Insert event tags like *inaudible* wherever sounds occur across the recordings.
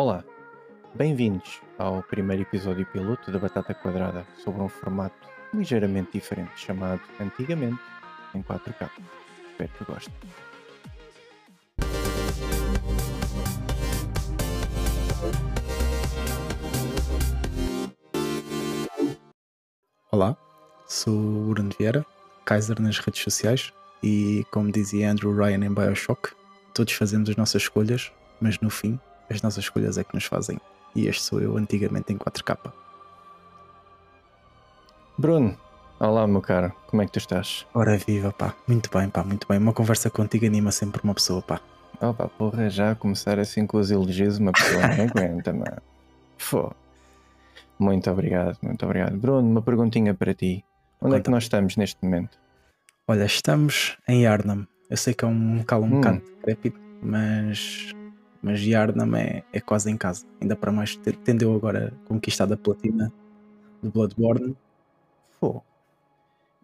Olá, bem-vindos ao primeiro episódio piloto da Batata Quadrada sobre um formato ligeiramente diferente chamado Antigamente em 4K. Espero que gostem. Olá, sou Bruno Vieira, Kaiser nas redes sociais e, como dizia Andrew Ryan em Bioshock, todos fazemos as nossas escolhas, mas no fim, as nossas escolhas é que nos fazem. E este sou eu antigamente em 4K. Bruno, olá meu caro, como é que tu estás? Ora viva, pá, muito bem, pá, muito bem. Uma conversa contigo anima sempre uma pessoa, pá. Oh pá, porra, já a começar assim com os elogios, uma pessoa não aguenta, mano. *laughs* Fô. Muito obrigado, muito obrigado. Bruno, uma perguntinha para ti. Onde é que nós estamos neste momento? Olha, estamos em Arnhem. Eu sei que é um local um Hum. bocado decrépito, mas, mas Arnhem é, é quase em casa. Ainda para mais, te- tendeu agora a conquistar a platina do Bloodborne. Fô.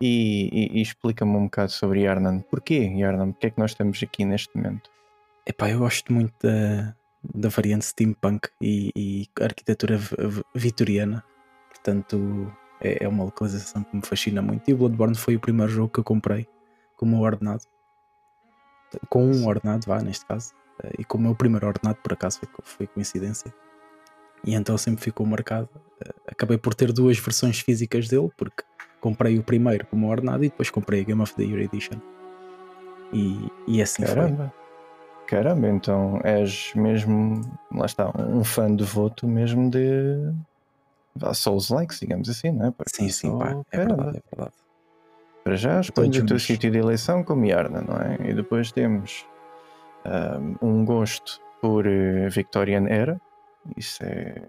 E, e- e explica-me um bocado sobre Yarnan. Porquê Yarnan? Porquê é que nós estamos aqui neste momento? Epá, eu gosto muito da, da variante steampunk e, e arquitetura vitoriana. Portanto, é, é uma localização que me fascina muito. E o Bloodborne foi o primeiro jogo que eu comprei com o meu ordenado. Com um ordenado, vá, neste caso. Eh, E com o meu primeiro ordenado, por acaso, foi, foi coincidência. E então sempre ficou marcado. Eh, Acabei por ter duas versões físicas dele, porque comprei o primeiro como ordenado e depois comprei a Game of the Year Edition. E, e assim foi. Caramba. Caramba, então és mesmo, lá está, um fã devoto mesmo de Souls Likes, digamos assim, não é? Porque Sim, sim, pá, é caramba. verdade, é verdade. Para já escolhes o teu sítio de eleição como Yarna, não é? E depois temos um gosto por eh, Victorian Era, isso é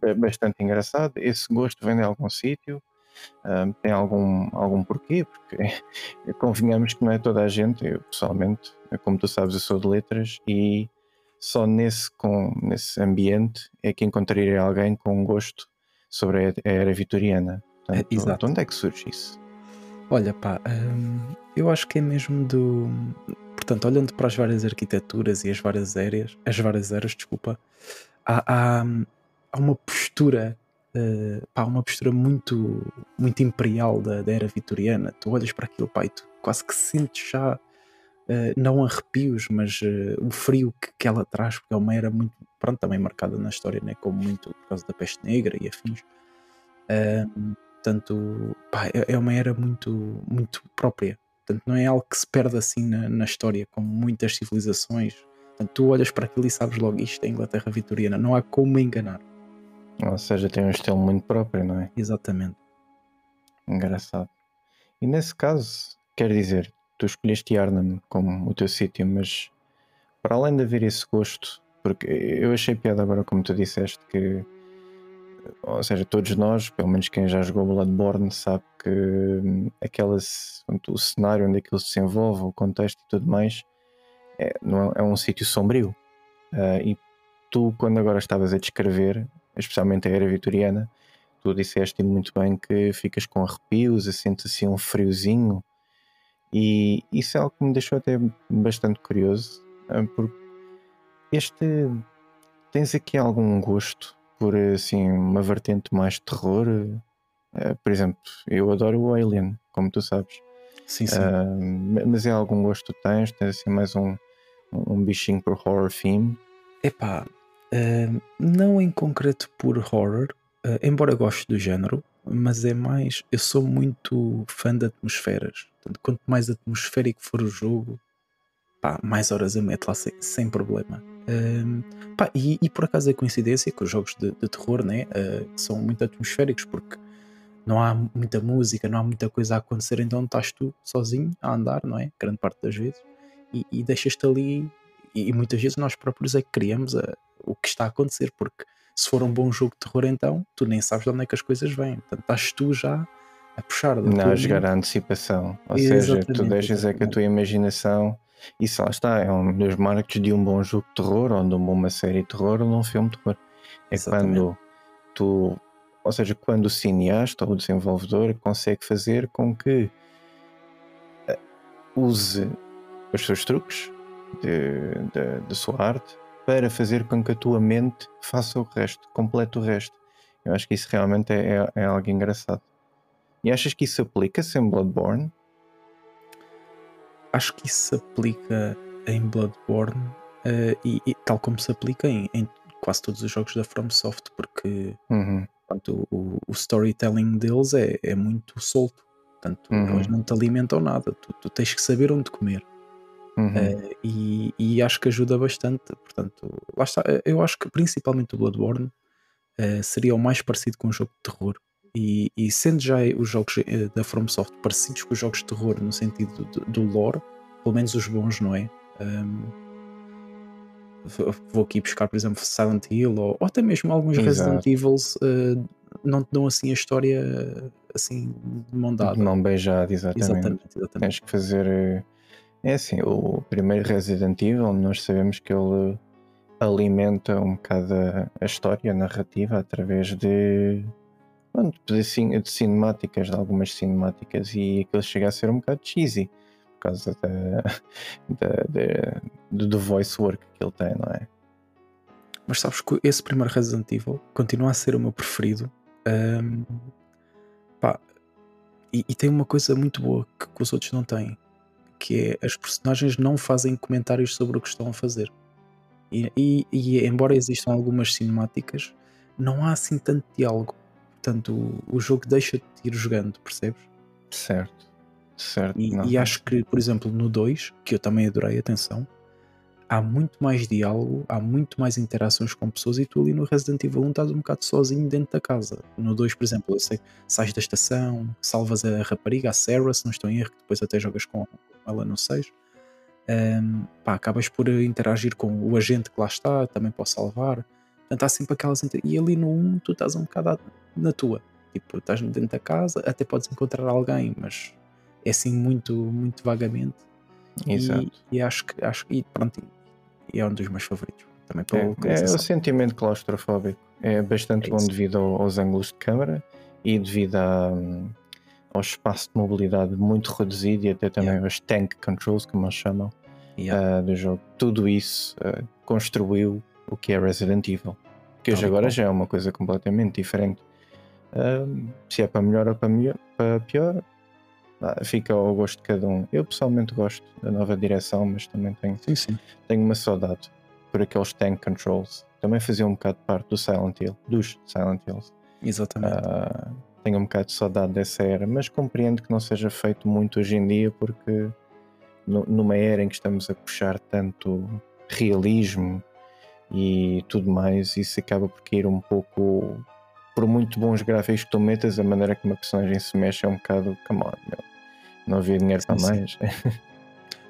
ba- bastante engraçado. Esse gosto vem de algum sítio, ahm, tem algum, algum porquê, porque *laughs* convenhamos que não é toda a gente, eu pessoalmente, como tu sabes, eu sou de letras e só nesse, com, nesse ambiente é que encontraria alguém com um gosto sobre a, era vitoriana. Portanto, exato. de onde é que surge isso? Olha, pá, hum, eu acho que é mesmo do. Portanto, olhando para as várias arquiteturas e as várias eras, as várias eras, desculpa, há, há, há uma postura, eh, pá, uma postura muito, muito imperial da, da era vitoriana. Tu olhas para aquilo, pá, e tu quase que sentes já, eh, não arrepios, mas eh, o frio que, que ela traz, porque é uma era muito, pronto, também marcada na história, né, como muito por causa da peste negra e afins. Hum, Portanto, pá, é é uma era muito, muito própria. Portanto, não é algo que se perde assim na, na história, como muitas civilizações. Portanto, tu olhas para aquilo e sabes logo isto é Inglaterra vitoriana. Não há como enganar. Ou seja, tem um estilo muito próprio, não é? Exatamente. Engraçado. E nesse caso, quer dizer, tu escolheste Arnhem como o teu sítio, mas para além de haver esse gosto, porque eu achei piada agora, como tu disseste, que, ou seja, todos nós, pelo menos quem já jogou Bloodborne, sabe que hum, aquela, o cenário onde aquilo se desenvolve, o contexto e tudo mais, é, não é, é um sítio sombrio. Ah, e tu, quando agora estavas a descrever, especialmente a era vitoriana, tu disseste muito bem que ficas com arrepios, sentes assim um friozinho, e isso é algo que me deixou até bastante curioso, ah, porque este tens aqui algum gosto por assim uma vertente mais de terror? Ah, por exemplo, eu adoro o Alien, como tu sabes. Sim, sim. Ma- mas é algum gosto que tens? Tens assim mais um, um bichinho por horror theme? Epá, hum, não em concreto por horror, eh, embora eu goste do género, mas é mais. Eu sou muito fã de atmosferas. Portanto, quanto mais atmosférico for o jogo, pá, mais horas eu meto lá sem, sem problema. Hum, pá, e, e por acaso é coincidência que os jogos de, de terror né, eh, são muito atmosféricos porque não há muita música, não há muita coisa a acontecer, então estás tu sozinho a andar, não é? Grande parte das vezes, e, e deixas-te ali, e, e muitas vezes nós próprios é que criamos a- o que está a acontecer, porque se for um bom jogo de terror, então tu nem sabes de onde é que as coisas vêm, portanto estás tu já a puxar Não jogar a antecipação. Ou seja, tu deixas é que a tua imaginação. Isso lá está, é um dos marcos de um bom jogo de terror, ou de uma boa série de terror, ou de um filme de terror. É Exatamente. quando tu, ou seja, quando o cineasta ou o desenvolvedor consegue fazer com que eh, use os seus truques de, de, de sua arte para fazer com que a tua mente faça o resto, complete o resto. Eu acho que isso realmente é, é, é algo engraçado. E achas que isso aplica-se em Bloodborne? Acho que isso se aplica em Bloodborne uh, e, e, tal como se aplica em, em, quase todos os jogos da FromSoft, porque uhum. portanto, o, o, storytelling deles é, é muito solto. Portanto, uhum. eles não te alimentam nada, tu, tu tens que saber onde comer. Uhum. Uh, e, e, acho que ajuda bastante. Portanto, lá está. Eu acho que principalmente o Bloodborne uh, seria o mais parecido com um jogo de terror. E, e sendo já os jogos uh, da FromSoft parecidos com os jogos de terror no sentido do, do lore, pelo menos os bons, não é? Um, vou aqui buscar, por exemplo, Silent Hill ou, ou até mesmo alguns Exato. Resident Evils não te dão assim a história assim de mão dada. Não beijado, exatamente. exatamente, exatamente. Tens que fazer é assim, o primeiro Resident Evil, nós sabemos que ele alimenta um bocado a, história, a narrativa, através de, de, de cinemáticas, de algumas cinemáticas, e aquilo chega a ser um bocado cheesy, por causa da, *laughs* da, da, do voice work que ele tem, não é? Mas sabes que esse primeiro Resident Evil continua a ser o meu preferido. Um, pá, e, e, tem uma coisa muito boa que, que os outros não têm que é as personagens não fazem comentários sobre o que estão a fazer. E, e, e embora existam algumas cinemáticas, não há assim tanto diálogo. Portanto, o, o jogo deixa de ir jogando, percebes? Certo, certo. E, e acho que, por exemplo, no 2, que eu também adorei, atenção, há muito mais diálogo, há muito mais interações com pessoas e tu ali no Resident Evil 1 estás um bocado sozinho dentro da casa. No 2, por exemplo, eu sei, sais da estação, salvas a rapariga, a Sarah, se não estou em erro, que depois até jogas com ela no 6. Um, pá, acabas por interagir com o agente que lá está, também posso salvar. Portanto, há sempre aquelas. E ali no 1 tu estás um bocado na tua. Tipo, estás dentro da casa, até podes encontrar alguém, mas é assim muito, muito vagamente. Exato. E, e acho que acho e pronto, é um dos meus favoritos. Também é, é o sentimento claustrofóbico. É bastante é bom devido aos ângulos de câmara e devido a, ao espaço de mobilidade muito reduzido e até também yeah. os tank controls, como eles chamam, yeah. uh, do jogo. Tudo isso uh, construiu o que é Resident Evil. Que hoje agora já é uma coisa completamente diferente. Uh, se é para melhor ou para, melhor, para pior, fica ao gosto de cada um. Eu pessoalmente gosto da nova direção, mas também tenho, sim, sim. tenho uma saudade por aqueles tank controls. Também fazia um bocado parte do Silent Hill, dos Silent Hills. Exatamente. Uh, tenho um bocado de saudade dessa era, mas compreendo que não seja feito muito hoje em dia, porque numa era em que estamos a puxar tanto realismo e tudo mais, isso acaba por cair um pouco. Por muito bons gráficos que tu metas, a maneira que uma personagem se mexe é um bocado. Come on, meu não havia dinheiro para mais. *laughs*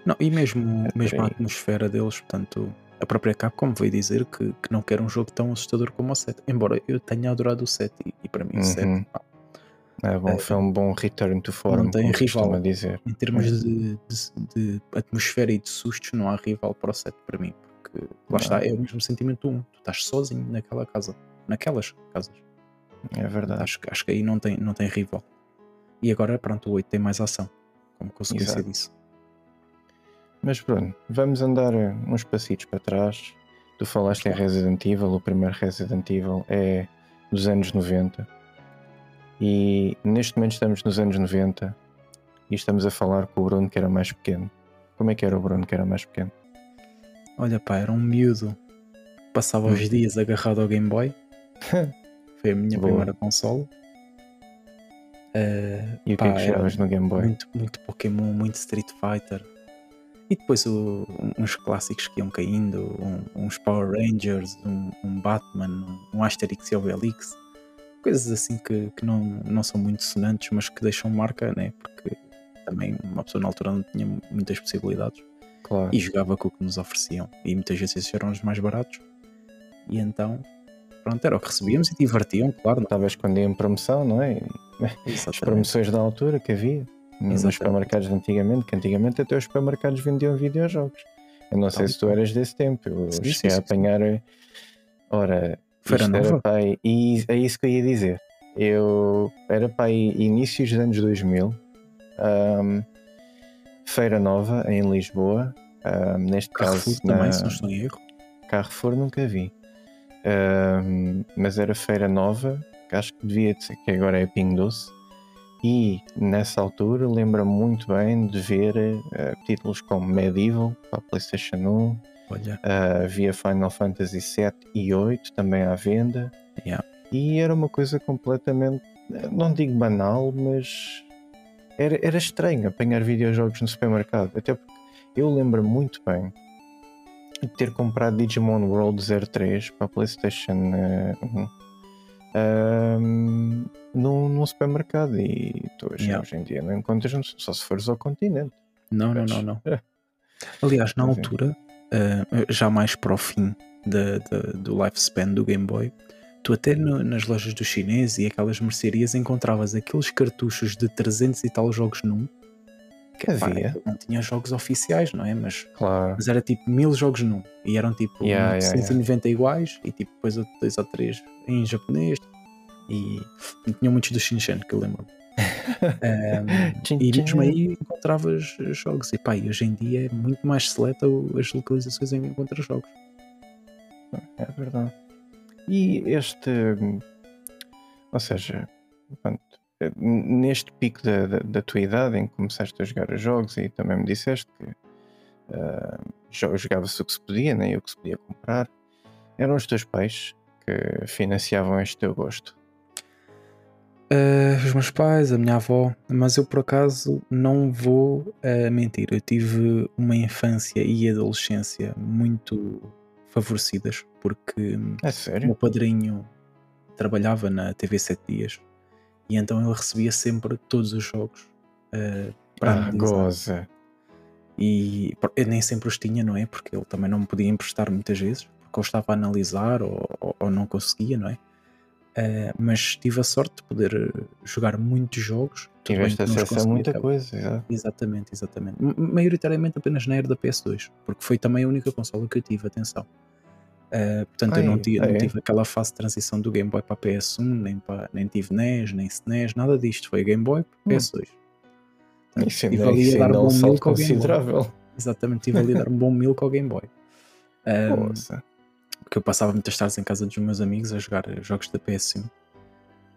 Não, e mesmo, é mesmo a atmosfera deles, portanto, a própria Capcom veio dizer que, que não quer um jogo tão assustador como o 7. Embora eu tenha adorado o 7 e, e para mim o 7 uhum. é bom, é, foi um bom return to form, não tem rival, dizer. Em termos de, de, de, atmosfera e de sustos, não há rival para o 7 para mim, porque lá não. está, é o mesmo sentimento do 1. Tu estás sozinho naquela casa, naquelas casas. É verdade. Acho, acho que aí não tem, não tem rival. E agora, pronto, o 8 tem mais ação como consequência Exato. disso. Mas pronto, vamos andar uns passitos para trás. Tu falaste em Resident Evil, o primeiro Resident Evil é dos anos 90. E neste momento estamos nos anos 90 e estamos a falar com o Bruno que era mais pequeno. Como é que era o Bruno que era mais pequeno? Olha pá, era um miúdo. Passava os hum. dias agarrado ao Game Boy. *laughs* Foi a minha Boa. primeira console. Uh, e o que é que jogavas no Game Boy? Muito, muito Pokémon, muito Street Fighter. E depois o, uns clássicos que iam caindo, um, uns Power Rangers, um, um, Batman, um Asterix e Obelix. Coisas assim que, que não, não são muito sonantes, mas que deixam marca, né? Porque também uma pessoa na altura não tinha muitas possibilidades. Claro. E jogava com o que nos ofereciam. E muitas vezes esses eram os mais baratos. E então pronto, era o que recebíamos e divertiam, claro. Talvez quando ia em promoção, não é? Exatamente. As promoções da altura que havia nos supermercados de antigamente, que antigamente até os supermercados vendiam videojogos. Eu não sei se tu eras desse tempo, eu sim, cheguei a apanhar. Ora, Feira nova? Pai, e é isso que eu ia dizer. Eu era para inícios dos anos 2000, um, Feira Nova em Lisboa, um, neste Carrefour caso. Também, na... se não estou em erro. Carrefour nunca vi. Ahm, mas era Feira Nova, que acho que devia ser, que agora é Ping Doce. E nessa altura lembro-me muito bem de ver eh, títulos como Medieval para a PlayStation 1, Olha, ah, havia Final Fantasy 7 e 8 também à venda. yeah. E era uma coisa completamente, não digo banal, mas era, era estranho apanhar videojogos no supermercado. Até porque eu lembro muito bem ter comprado Digimon World 03 para a PlayStation eh, 1 ahm, num, num supermercado. E tu hoje, Yeah. hoje em dia não encontras só se fores ao continente. não, não, não, não. é, *laughs* Aliás, na Mas é. altura, eh, já mais para o fim da- da- do lifespan do Game Boy, tu até no- nas lojas dos chineses e aquelas mercearias encontravas aqueles cartuchos de 300 e tal jogos num. Que, Havia. não tinha jogos oficiais, não é? Mas, Claro. mas era tipo mil jogos num. E eram tipo Yeah, yeah, 190 iguais e tipo depois dois ou três em japonês. E, tinham muitos do Shinshan, que eu lembro. Ehm, *laughs* Tchin, e mesmo aí encontravas jogos. E pá, e hoje em dia é muito mais seleta as localizações em que encontras jogos. É verdade. E este. hum, Ou seja, pronto, neste pico da, da, da tua idade em que começaste a jogar os jogos e também me disseste que ah, jo- jogava-se o que se podia, nem o que se podia comprar, eram os teus pais que financiavam este teu gosto. Eh, os meus pais, a minha avó, mas eu por acaso não vou eh, mentir. Eu tive uma infância e adolescência muito favorecidas porque É o meu padrinho trabalhava na TV 7 Dias e então ele recebia sempre todos os jogos eh, para Ah, goza. E eu nem sempre os tinha, não é? Porque ele também não me podia emprestar muitas vezes, porque eu estava a analisar ou, ou- ou não conseguia, não é? Eh, mas tive a sorte de poder eh, jogar muitos jogos. Tiveste acesso a muita coisa. exato. Exatamente, exatamente. M- Maioritariamente apenas na era da PS2, porque foi também a única consola que eu tive, atenção. Eh, portanto, eu não, Ai, tive, ah, não é? tive aquela fase de transição do Game Boy para a PS1, nem, para, nem tive NES, nem SNES, nada disto. Foi Game Boy para Hum. PS2. Portanto, Isso tive ainda, isso ainda é um bom salto considerável. Exatamente, tive ali a dar um bom milk ao Game Boy. *laughs* Um, porque eu passava muitas tardes em casa dos meus amigos a jogar jogos da PS1.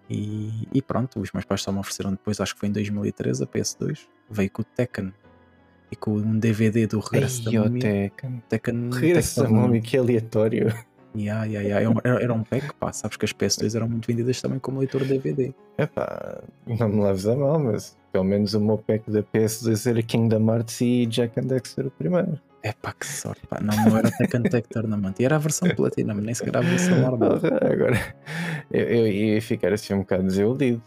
E, e pronto, os meus pais só me ofereceram depois, acho que foi em 2013, a PS2. Veio com o Tekken e com um DVD do Regresso da Múmia. Regresso da Múmia, que aleatório. Yeah, yeah, yeah. Era um- Era, um pack, pá. Sabes que as PS2 eram muito vendidas também como leitor DVD. Epá, não me leves a mal, mas pelo menos o meu pack da PS2 era Kingdom Hearts e Jack and Dexter o primeiro. É pá, que sorte, pá. Não, não era Tekken Tech Tournament. E era a versão Platinum, nem sequer a versão *laughs* normal. Agora, eu, eu ia ficar assim um bocado desiludido,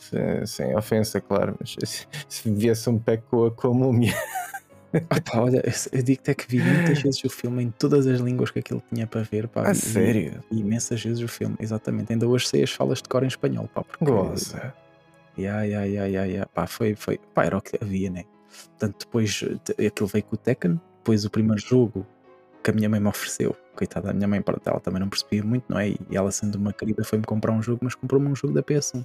sem ofensa, claro, mas se, se viesse um pack com a, com a múmia. *laughs* Pá, olha, eu- digo-te é que vi muitas *laughs* vezes o filme em todas as línguas que aquilo tinha para ver, pá. A sério? imensas vezes o filme, exatamente. Ainda hoje sei as falas de cor em espanhol, pá. Porque, Goza. Ya, ya, ya, ya, ya. Pá, foi, foi, pá, era o que havia, né? Portanto, depois aquilo veio com o Tekken, depois o primeiro jogo que a minha mãe me ofereceu, coitada, a minha mãe, pronto, ela também não percebia muito, não é? E ela, sendo uma querida, foi-me comprar um jogo, mas comprou-me um jogo da PS1.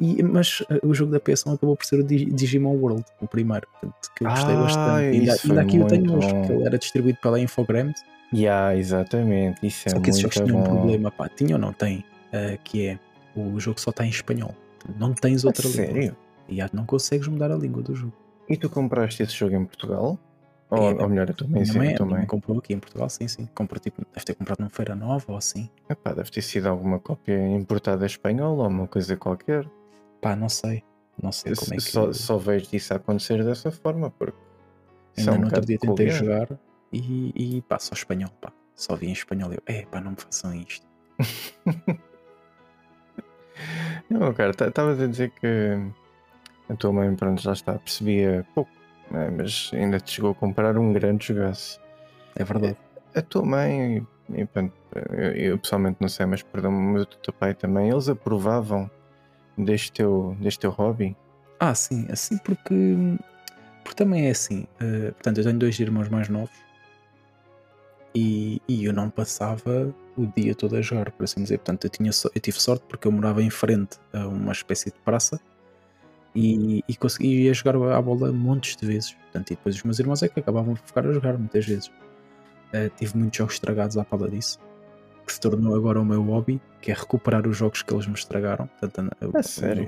E, mas eh, o jogo da PS1 acabou por ser o Dig- Digimon World, o primeiro, portanto, que eu gostei Ah, bastante. Ainda, ainda aqui o tenho hoje, porque ele era distribuído pela Infogrames, Ya, exatamente, isso é só que esses jogos tinham um problema, pá, tinha ou não tem, eh, que é o jogo só está em espanhol, não tens outra língua. sério? E ah, não consegues mudar a língua do jogo. E tu compraste esse jogo em Portugal? Ou, É, ou melhor, a tua mãe sim, mãe mãe. comprou aqui em Portugal, sim, sim. Comprou tipo, deve ter comprado numa feira nova ou assim. Epá, deve ter sido alguma cópia importada espanhola ou uma coisa qualquer. Pá, não sei. Não sei Eu como é que. só, só vejo isso acontecer dessa forma, porque Ainda é um no outro dia tentei jogar e, e pá, só espanhol, pá. Só vi em espanhol e eu, é pá, não me façam isto. *laughs* Não, cara, estavas a dizer que a tua mãe, pronto, já está, percebia pouco, né, mas ainda te chegou a comprar um grande jogaço. É verdade. A tua mãe, e, pronto, eu, eu pessoalmente não sei, mas perdão-me, o teu pai também, eles aprovavam deste teu, deste teu hobby? Ah, sim, assim porque. Porque também é assim. eh, portanto, eu tenho dois irmãos mais novos e, e eu não passava o dia todo a jogar, por assim dizer. Portanto, eu, tinha, so- eu tive sorte porque eu morava em frente a uma espécie de praça e, e conseguia jogar à bola montes de vezes. Portanto, e depois os meus irmãos é que acabavam por ficar a jogar muitas vezes. Uh, tive muitos jogos estragados à pala disso. Que se tornou agora o meu hobby, que é recuperar os jogos que eles me estragaram. Portanto, a, É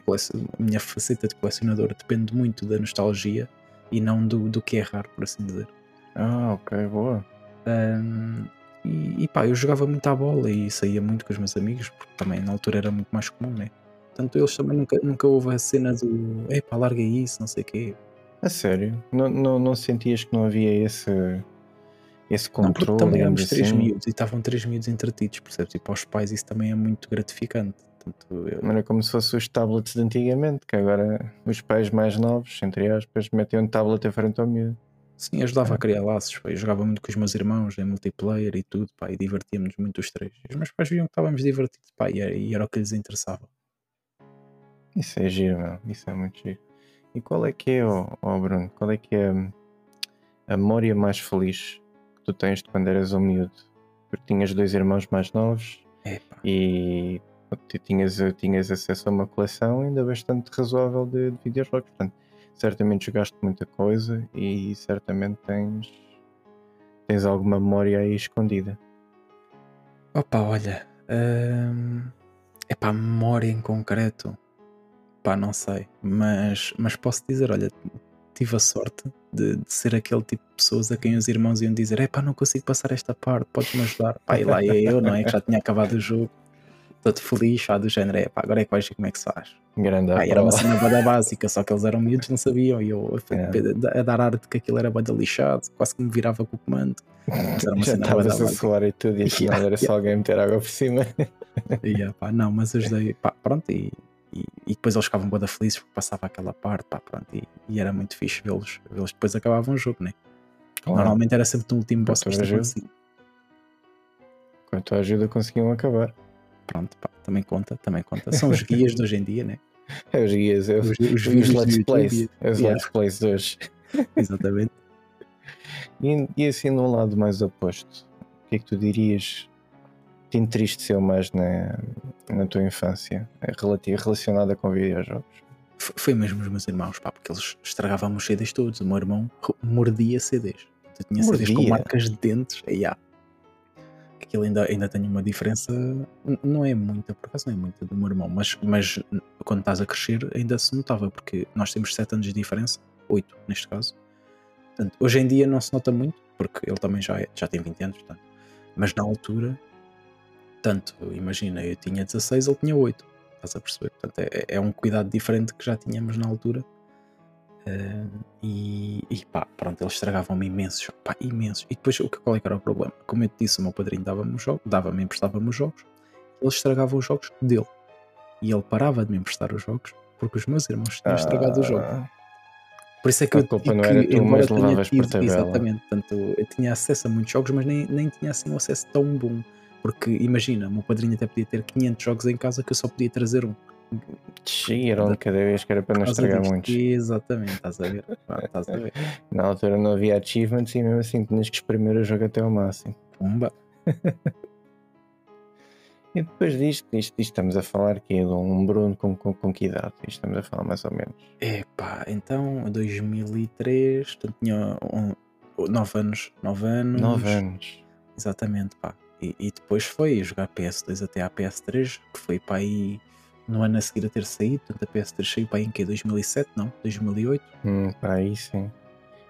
a minha faceta de colecionador depende muito da nostalgia e não do, do que é raro, por assim dizer. Ah, ok, boa. Um, e, e pá, eu jogava muito à bola e saía muito com os meus amigos, porque também na altura era muito mais comum, né? Portanto, eles também nunca, nunca houve a cena do epá, larga isso, não sei o quê. A sério? Não, não, não sentias que não havia esse, esse Não, porque controle, também éramos digamos três assim? miúdos e estavam três miúdos entretidos, percebes? E para os pais isso também é muito gratificante. Portanto, eu- Não era como se fossem os tablets de antigamente, que agora os pais mais novos, entre aspas, metiam um tablet em frente ao miúdo. sim, ajudava a criar laços. pá. Eu jogava muito com os meus irmãos em multiplayer e tudo, pá, e divertíamos muito os três. Os meus pais viam que estávamos divertidos, pá, e era, e era o que lhes interessava. Isso é giro, meu. Isso é muito giro. E qual é que é, ó ó, Bruno, qual é que é a memória mais feliz que tu tens de quando eras um miúdo? Porque tinhas dois irmãos mais novos Epá, e tu tinhas, tinhas acesso a uma coleção ainda bastante razoável de, de videojogos. Portanto, certamente jogaste muita coisa e certamente tens, tens alguma memória aí escondida. Opa, olha. hum, é pá, memória em concreto. Pá, não sei. Mas, mas posso dizer, olha, tive a sorte de, de ser aquele tipo de pessoas a quem os irmãos iam dizer: é pá, não consigo passar esta parte, podes-me ajudar. Pá, e lá ia eu, não é? Que já tinha acabado o jogo. Todo feliz, já do género, é pá, agora é que vais ver como é que se faz. Grande Pá, era uma cena bada básica, só que eles eram miúdos, não sabiam. E eu É. a, a dar ar de que aquilo era bada lixado, quase que me virava com o comando. Mas era uma *laughs* Já estavas a suar e tudo, e afinal *laughs* Yeah, era só alguém meter água por cima. Yeah, pá, não, mas ajudei, pá, pronto, e, e, e depois eles ficavam boa felizes porque passava aquela parte, pá, pronto, e, e era muito fixe vê-los, vê-los depois acabavam o jogo, né? Normalmente era sempre no último boss ajuda. assim. Com a tua ajuda conseguiam acabar. Pronto, pá, também conta, também conta. São os guias de hoje em dia, né? *laughs* É os guias, é os, Os, os os let's plays. É os yeah, let's plays de hoje. *laughs* Exatamente. E, e assim, num lado mais oposto, o que é que tu dirias te entristeceu mais na, na tua infância, relacionada com videojogos? Foi mesmo os meus irmãos, pá, porque eles estragavam os CDs todos. O meu irmão mordia CDs. Eu tinha CDs com Mordia? marcas de dentes. E yeah. Aquilo ainda, ainda tem uma diferença. Não é muita, por acaso não é muita do meu irmão, mas, mas quando estás a crescer ainda se notava, porque nós temos 7 anos de diferença, 8 neste caso. Portanto, hoje em dia não se nota muito, porque ele também já, é- já tem 20 anos, portanto. mas na altura, tanto, imagina, eu tinha 16, ele tinha 8. Estás a perceber? Portanto, é, é um cuidado diferente que já tínhamos na altura. Eh, e, e pá, pronto, eles estragavam-me imensos, pá, imensos. E depois, o que, qual é que era o problema? Como eu te disse, o meu padrinho dava-me os jogos, dava-me, emprestava-me os jogos, ele estragava os jogos dele. E ele parava de me emprestar os jogos porque os meus irmãos tinham estragado o jogo. Ah, Por isso é que A eu culpa não era embora mas levavas por tido- tabela. Exatamente, portanto, eu tinha acesso a muitos jogos, mas nem, nem tinha assim um acesso tão bom. Porque imagina, o meu padrinho até podia ter 500 jogos em casa que eu só podia trazer um. Um de cada vez que era para não estragar disto. muitos. Exatamente, estás a ver? Estás a ver? *laughs* Na altura não havia achievements e mesmo assim tinhas que exprimir o jogo até ao máximo. Pumba. *laughs* E depois disto, isto, isto estamos a falar que é de um Bruno com, com, com que idade? Isto estamos a falar mais ou menos. Epá, então, 2003, portanto, tinha 9 anos. 9 anos. 9 anos. Exatamente, pá. E, e depois foi jogar PS2 até à PS3, que foi para aí no ano a seguir a ter saído. Portanto, a PS3 saiu para aí em que? 2007, não? 2008? Hum, para aí sim.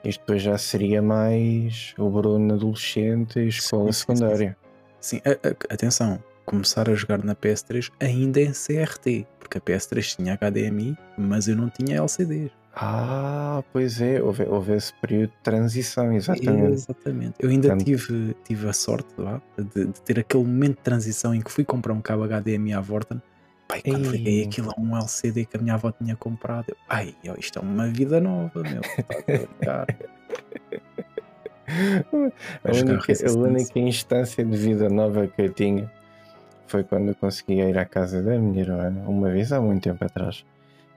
Isto depois já seria mais o Bruno adolescente e escola Sim, sim, sim, secundária. Sim, a- a- atenção, começar a jogar na PS3 ainda em CRT, porque a PS3 tinha HDMI, mas eu não tinha LCDs. Ah, pois é, houve, houve esse período de transição, exatamente. Exatamente. Eu ainda tive, tive a sorte lá, de, de ter aquele momento de transição em que fui comprar um cabo HDMI à Vorten. Pai, quando Ei. liguei aquilo a um LCD que a minha avó tinha comprado, eu, ai, isto é uma vida nova, meu. Tá a. *laughs* A única, a Resistance. única instância de vida nova que eu tinha foi quando eu conseguia ir à casa da minha irmã, uma vez há muito tempo atrás,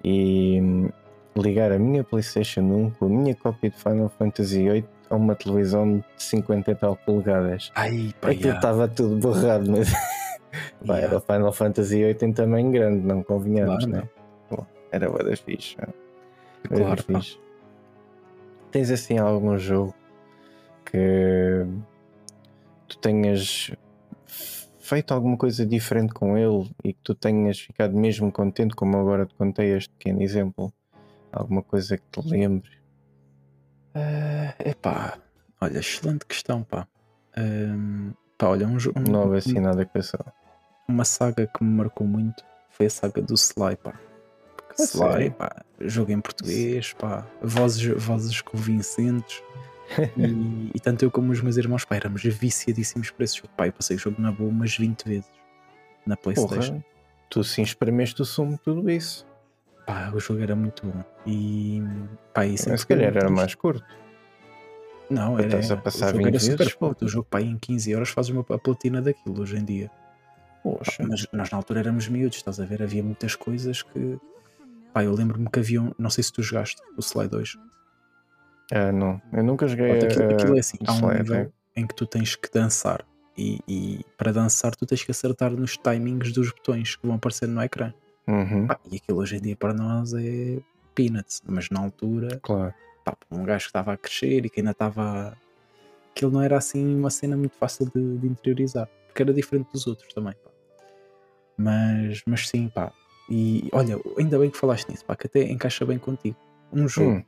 e hum, ligar a minha PlayStation 1 com a minha cópia de Final Fantasy VIII a uma televisão de 50 e tal polegadas. Ai, pá, Aquilo estava tudo borrado, mas *laughs* pá, yeah. era o Final Fantasy VIII em tamanho grande, não convenhamos, Claro, né? Pô, era boa das fixe. da Claro, fixe. Tens assim algum jogo que tu tenhas feito alguma coisa diferente com ele e que tu tenhas ficado mesmo contente, como agora te contei este pequeno exemplo? Alguma coisa que te lembre? É uh, epá, olha, excelente questão, pá. Um, pá olha, um jogo. Não houve assim nada que pensar. Uma saga que me marcou muito foi a saga do Sly, pá. Porque Sly, pá, jogo em português, pá, vozes, vozes convincentes. *laughs* e, e, tanto eu como os meus irmãos, pá, éramos viciadíssimos por esse jogo. Pá, eu passei o jogo na boa umas 20 vezes na Playstation. Porra, tu sim espremeste o sumo tudo isso. Pá, o jogo era muito bom. E pá, isso Mas se calhar era mais curto. Não, era, estás a passar o jogo era super curto. O jogo pá, em 15 horas fazes uma platina daquilo hoje em dia. Poxa. Mas nós na altura éramos miúdos, estás a ver? Havia muitas coisas que. Pá, eu lembro-me que havia um. Não sei se tu jogaste o Slide 2. Ah, não. Eu nunca joguei. Pronto, aquilo, aquilo é assim: há um nível é. em que tu tens que dançar. E, e, para dançar tu tens que acertar nos timings dos botões que vão aparecer no ecrã. Uhum. Pá, e aquilo hoje em dia para nós é peanuts, mas na altura, claro. pá, um gajo que estava a crescer e que ainda estava. Aquilo não era assim uma cena muito fácil de, de interiorizar, porque era diferente dos outros também. Pá. Mas, mas sim, pá. E olha, ainda bem que falaste nisso, pá, que até encaixa bem contigo. Um jogo hum.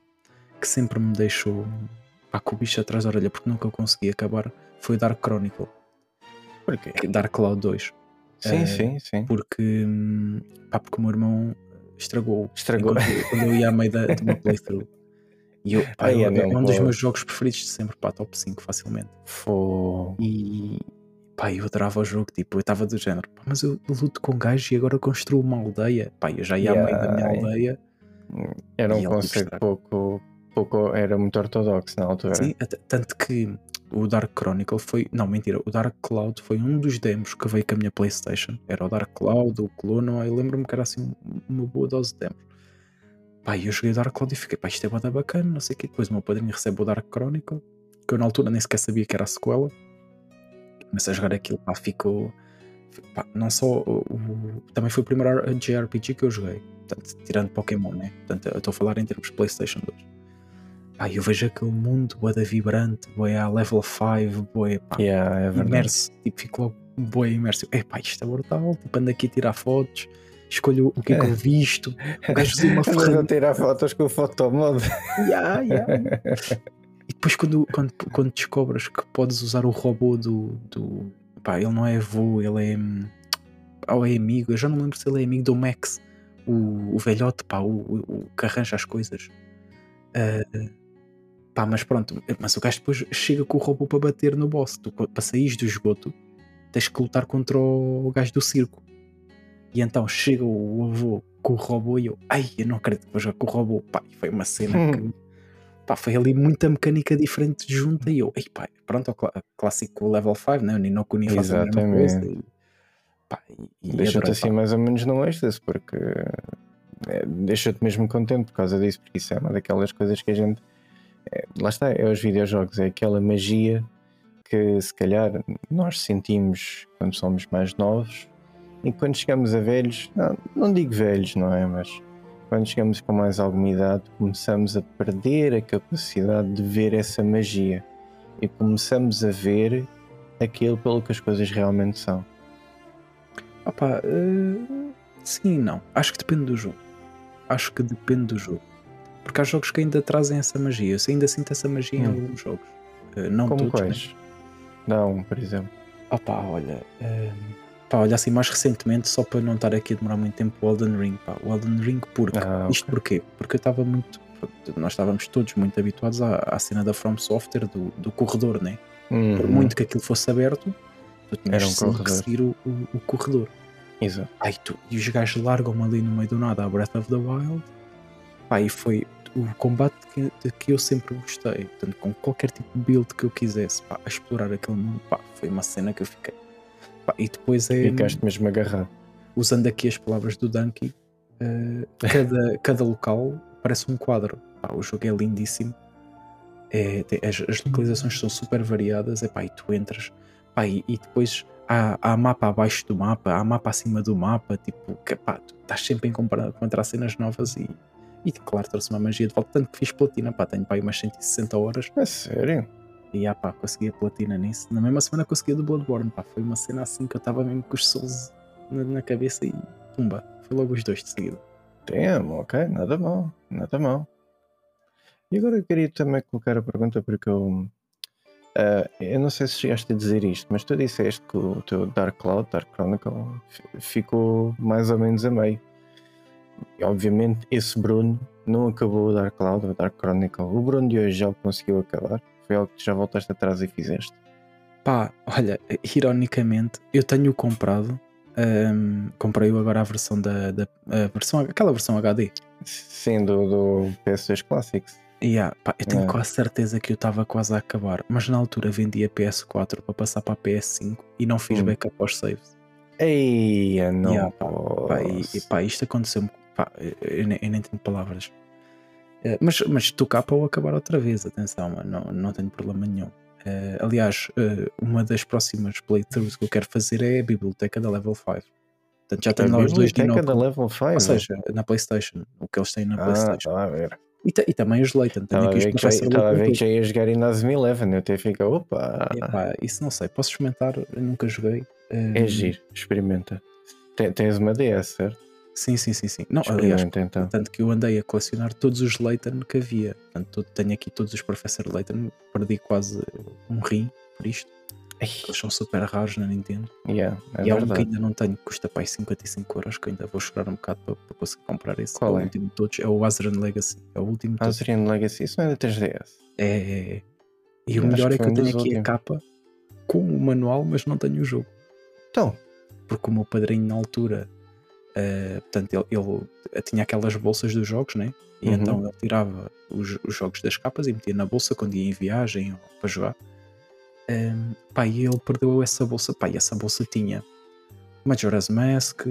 que sempre me deixou pá, com o bicho atrás da orelha porque nunca consegui acabar foi Dark Chronicle. Porquê? Dark Cloud 2. Sim, uh, sim, sim. Porque, pá, porque o meu irmão estragou. Estragou. Quando, quando eu ia à meio da, de uma playthrough. E eu, pá, Ai, é, é um dos meus jogos preferidos de sempre, pá, top 5 facilmente. Fô. E, pá, eu adorava o jogo, tipo, eu estava do género, pá, mas eu luto com gajos e agora construo uma aldeia. Pá, eu já ia yeah, à meio da minha aldeia. Era um conceito tipo, pouco, pouco, era muito ortodoxo na altura. Sim, tanto que o Dark Chronicle foi. Não, mentira. O Dark Cloud foi um dos demos que veio com a minha PlayStation. Era o Dark Cloud, o Clono. Eu lembro-me que era assim uma boa dose de demos. Pá, eu joguei o Dark Cloud e fiquei, pá, isto é bada bacana, não sei o quê. Depois o meu padrinho recebe o Dark Chronicle, que eu na altura nem sequer sabia que era a sequela. Comecei a jogar aquilo, pá, ficou. Pá, não só. O, também foi o primeiro JRPG que eu joguei. Portanto, tirando Pokémon, né? Portanto, eu estou a falar em termos de PlayStation 2 Pá, eu vejo aquele mundo boa vibrante, boa a level 5, boa pá, yeah, é imerso, tipo, fico logo boa imerso. É pá, isto é brutal, tipo, ando aqui a tirar fotos, escolho o que é que eu visto, o gajo uma *laughs* ferramenta. tirar fotos com o fotomod. Yeah, yeah. *laughs* E depois quando, quando, quando descobres que podes usar o robô do, do pá, ele não é avô, ele é ou é amigo, eu já não lembro se ele é amigo do Max, o, o velhote, pá, o, o, o que arranja as coisas. Uh, Pá, mas pronto, mas o gajo depois chega com o robô para bater no boss. Tu, para sair do esgoto, tens que lutar contra o gajo do circo. E então chega o avô com o robô e eu, ai, eu não acredito que vou jogar com o robô. Pá, foi uma cena que. *laughs* Pá, foi ali muita mecânica diferente junta e eu, ei, pá, pronto, o clássico level 5, né? O Ninokuni faz a mesma coisa. E, e Deixa-te assim mais ou menos no êxtase, porque é, deixa-te mesmo contente por causa disso, porque isso é uma daquelas coisas que a gente é, lá está, é os videojogos, é aquela magia que se calhar nós sentimos quando somos mais novos e quando chegamos a velhos, não, não digo velhos, não é? Mas quando chegamos com mais alguma idade, começamos a perder a capacidade de ver essa magia e começamos a ver aquilo pelo que as coisas realmente são. Opa, uh, sim e não. Acho que depende do jogo. Acho que depende do jogo. Porque há jogos que ainda trazem essa magia. Eu ainda sinto essa magia hum. em alguns jogos. Uh, não Como todos, quais? Não, por exemplo. Ah pá, olha. Uh, pá, olha assim, mais recentemente, só para não estar aqui a demorar muito tempo, o Elden Ring. Pá, o Elden Ring, porque. Ah, Isto porquê? Porque eu estava muito. Nós estávamos todos muito habituados à, à cena da From Software, do, do corredor, né? Uhum. Por muito que aquilo fosse aberto, tu tinhas Era um corredor. que seguir o, o, o corredor. Exato. Ai, tu, e os gajos largam-me ali no meio do nada a Breath of the Wild. Pá, e foi o combate que, que eu sempre gostei, portanto, com qualquer tipo de build que eu quisesse, pá, a explorar aquele mundo, pá, foi uma cena que eu fiquei. Pá, e depois é. Ficaste mesmo agarrado. Usando aqui as palavras do Dunkey, uh, cada, *laughs* cada local parece um quadro. Pá, o jogo é lindíssimo. É, as, as, localizações são super variadas. É, pá, e tu entras, pá, e, e depois há, há mapa abaixo do mapa, há mapa acima do mapa. Tipo, que, pá, tu estás sempre a encontrar cenas novas e e claro, trouxe uma magia de volta. Tanto que fiz platina, pá, tenho pá, umas 160 horas. É sério? E ah, pá, consegui a platina nisso. Na mesma semana consegui a do Bloodborne, pá. Foi uma cena assim que eu estava mesmo com os Souls na, na cabeça e pumba. Foi logo os dois de seguida. Damn, ok, nada mal, nada mal. E agora eu queria também colocar a pergunta porque eu. ah, eu não sei se chegaste a dizer isto, mas tu disseste que o teu Dark Cloud, Dark Chronicle, fi- ficou mais ou menos a meio. E obviamente esse Bruno não acabou o Dark Cloud, o Dark Chronicle. O Bruno de hoje já o conseguiu acabar. Foi algo que já voltaste atrás e fizeste. Pá, olha, ironicamente, eu tenho comprado. ahm, comprei agora a versão da, da a versão, aquela versão HD. Sim, do, do PS2 Classics. E ah, pá, eu tenho É. quase certeza que eu estava quase a acabar, mas na altura vendi a PS4 para passar para a PS5 e não fiz Hum. backup aos saves. Eia, não Yeah, pá, Pá, e, e pá, isto aconteceu-me. Pá, eu, nem, eu nem tenho palavras. Eh, mas, mas cá para o acabar outra vez, atenção, não, não tenho problema nenhum. Eh, aliás, eh, uma das próximas playthroughs que eu quero fazer é a biblioteca da Level 5. Portanto, já tenho lá os dois biblioteca da Level 5. Ou seja, na PlayStation, o que eles têm na ah, PlayStation. a ver. E, e também os tenho Estava a ver que já, estava a ver que já ia jogar Inazuma Eleven. Eu até fico, opa, Epá, isso não sei, posso experimentar, eu nunca joguei. é Hum, giro, experimenta. Te- Tens uma DS, certo? Sim, sim, sim, sim. Não, aliás, então. tanto que eu andei a colecionar todos os Layton que havia. Portanto, tenho aqui todos os Professor Layton, perdi quase um rim por isto. Eles são super raros na Nintendo. yeah, é e há um que verdade. ainda não tenho, que custa para aí 55 euros, que ainda vou esperar um bocado para, para conseguir comprar esse. Qual o é? último de todos. É o Azran Legacy. É o último de todos. Legacy, isso não é da 3DS. É, é, é. E Eu o melhor que é que eu tenho aqui a últimos. capa com o manual, mas não tenho o jogo. Então, porque o meu padrinho na altura, eh, portanto, ele, ele tinha aquelas bolsas dos jogos, né? E Uhum. então ele tirava os, os jogos das capas e metia na bolsa quando ia em viagem ou para jogar. Ehm, pá, e ele perdeu essa bolsa. Pá, e essa bolsa tinha Majora's Mask,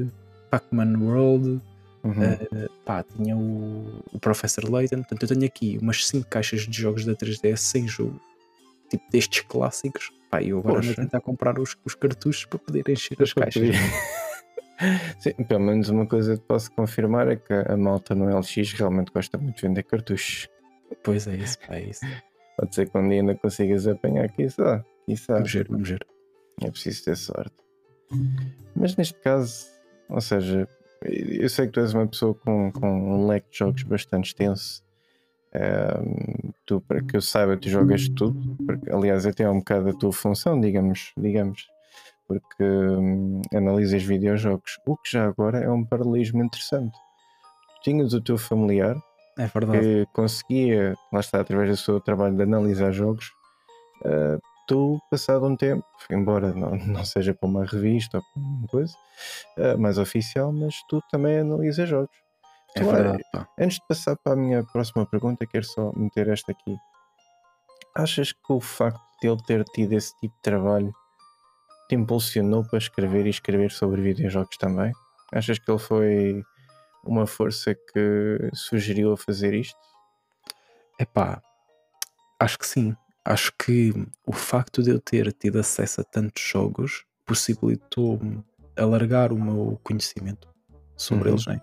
Pac-Man World, uhum. eh, pá, tinha o, o Professor Layton. Portanto, eu tenho aqui umas 5 caixas de jogos da 3DS sem jogo, tipo destes clássicos. Pá, e eu agora ando a tentar comprar os, os cartuchos para poder encher as caixas. *laughs* Sim, pelo menos uma coisa que posso confirmar é que a malta no LX realmente gosta muito de vender cartuchos. Pois é isso, pá, é isso. Pode ser que um dia ainda consigas apanhar aqui só. Vamos ver, vamos ver. É preciso ter sorte. Mas neste caso, ou seja, eu sei que tu és uma pessoa com, com um leque de jogos bastante extenso. Ehm, tu, para que eu saiba, tu jogas tudo. Porque, aliás, até é um bocado a tua função, digamos, digamos porque hum, analisas videojogos. O que já agora é um paralelismo interessante. Tu tinhas o teu familiar É que conseguia, lá está, através do seu trabalho de analisar jogos, eh, tu, passado um tempo, embora não, não seja para uma revista ou para uma coisa eh, mais oficial, mas tu também analisas jogos. É Tu, verdade. Antes de passar para a minha próxima pergunta, quero só meter esta aqui. Achas que o facto de ele ter tido esse tipo de trabalho te impulsionou para escrever e escrever sobre videojogos também? Achas que ele foi uma força que sugeriu a fazer isto? Epá, acho que sim. Acho que o facto de eu ter tido acesso a tantos jogos possibilitou-me alargar o meu conhecimento sobre Uhum. eles, né?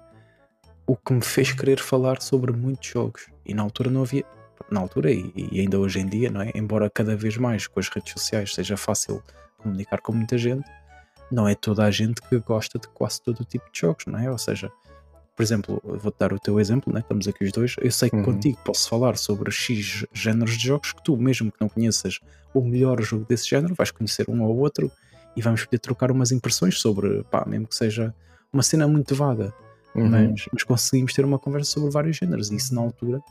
O que me fez querer falar sobre muitos jogos. E na altura não havia. Na altura e, e ainda hoje em dia, não é? Embora cada vez mais com as redes sociais seja fácil comunicar com muita gente, não é toda a gente que gosta de quase todo o tipo de jogos, não é? Ou seja, por exemplo, vou-te dar o teu exemplo, né? estamos aqui os dois. Eu sei que Uhum. contigo posso falar sobre X géneros de jogos que tu, mesmo que não conheças o melhor jogo desse género, vais conhecer um ou outro e vamos poder trocar umas impressões sobre, pá, mesmo que seja uma cena muito vaga, Uhum. mas, mas conseguimos ter uma conversa sobre vários géneros e isso na altura,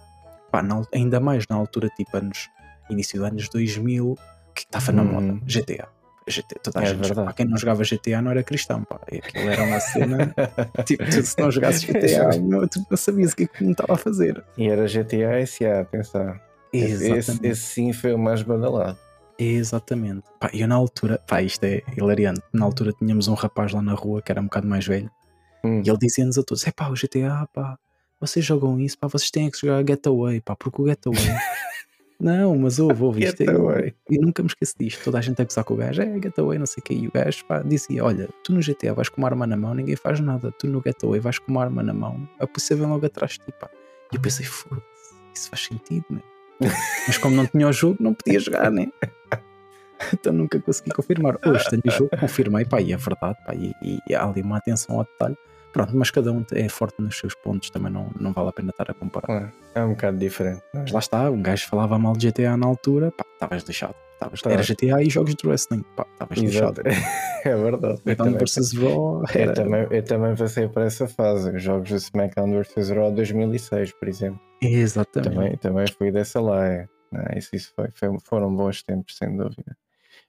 pá, na ainda mais na altura, tipo anos, início dos anos 2000, que estava na Uhum. moda, GTA. GTA, toda a É gente, verdade. pá, quem não jogava GTA não era cristão, pá. E Aquilo era uma cena *laughs* Tipo, tu, se não jogasses GTA, não, tu não sabias o que é que me estava a fazer. E era GTA SA, atenção. Esse, esse, Exatamente. esse sim foi o mais badalado. Exatamente. Pá, eu na altura, pá, isto é hilariante. Na altura tínhamos um rapaz lá na rua que era um bocado mais velho Hum. e ele dizia-nos a todos: é pá, o GTA, pá, vocês jogam isso, pá, vocês têm que jogar Getaway, pá, porque o Getaway. *laughs* não, mas ouve, ouve isto. Getaway. E nunca me esqueço disto. Toda a gente a gozar com o gajo, é Getaway, não sei o que. E o gajo, pá, dizia: olha, tu no GTA vais com uma arma na mão, ninguém faz nada. Tu no Getaway vais com uma arma na mão, a polícia vem logo atrás de ti, pá. E eu pensei: foda-se, isso faz sentido, meu. *laughs* Mas como não tinha o jogo, não podia jogar, né? *laughs* então nunca consegui confirmar. Hoje tenho o jogo, confirmei, pá, e é verdade, pá, e, e há ali uma atenção ao detalhe. Pronto, mas cada um é forte nos seus pontos, também não, não vale a pena estar a comparar. Claro, é um bocado diferente. é? Mas lá está, um gajo falava mal de GTA na altura, pá, estavas lixado. Estavas- Claro. Era GTA e jogos de wrestling, pá, estavas. Exato. *laughs* é verdade. Eu Então também, versus *laughs* Raw eu, era. também, eu também passei por essa fase. Os jogos de SmackDown vs Raw 2006, por exemplo. Exatamente. Também, também fui dessa lá. É. Não, isso isso foi, foi- foram bons tempos, sem dúvida.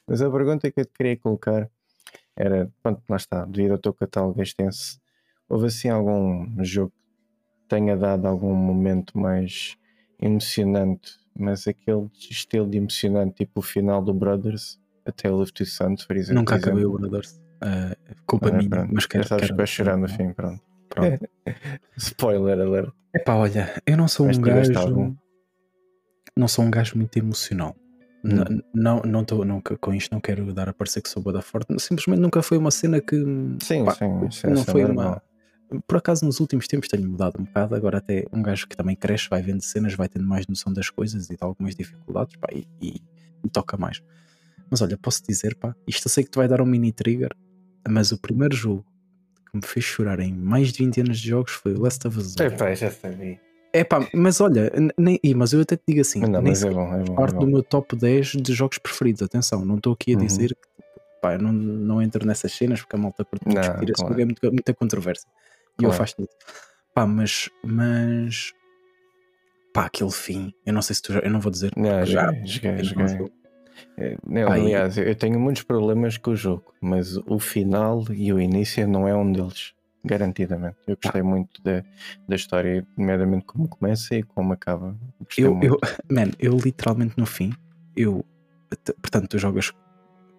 Mas a pergunta que eu te queria colocar era: pronto, lá está, devido ao teu catálogo extenso, houve assim algum jogo que tenha dado algum momento mais emocionante, mas aquele estilo de emocionante, tipo o final do Brothers, A Tale of Two Sons, por exemplo? Nunca acabei o Brothers. Ah, culpa Ah, minha, pronto. mas quero. Já sabes quero que vai chorar no fim, pronto. Pronto. *laughs* Spoiler alert. Epá, olha, eu não sou Mas um gajo. algum? Não sou um gajo muito emocional. Hum. Não, não tô, nunca, com isto não quero dar a parecer que sou boa da forte. Simplesmente nunca foi uma cena que. Sim, pá, sim, não é foi normal. uma. Por acaso, nos últimos tempos tenho mudado um bocado. Agora, até um gajo que também cresce, vai vendo cenas, vai tendo mais noção das coisas e de algumas dificuldades, pá, e, e- e toca mais. Mas olha, posso dizer, pá, isto eu sei que te vai dar um mini trigger, mas o primeiro jogo que me fez chorar em mais de 20 anos de jogos foi o Last of Us 2. Epá, já sabia. É pá, mas olha, nem, mas eu até te digo assim, Não, nem mas é bom, é bom. é parte bom. do meu top 10 de jogos preferidos. Atenção, não estou aqui a Uhum. dizer que tipo, pá, não, não entro nessas cenas porque a malta curte discutir claro. é muito- muita controvérsia. E eu Claro. faço tudo. Pá, mas, mas pá, aquele fim, eu não sei se tu já, eu não vou dizer. Não, já- joguei, joguei, não. É, não, Pá, aliás, eu tenho muitos problemas com o jogo, mas o final e o início não é um deles, garantidamente. Eu gostei muito da, da história, nomeadamente como começa e como acaba. Gostei Eu, muito. eu, *laughs* man, eu literalmente no fim, eu, portanto, tu jogas.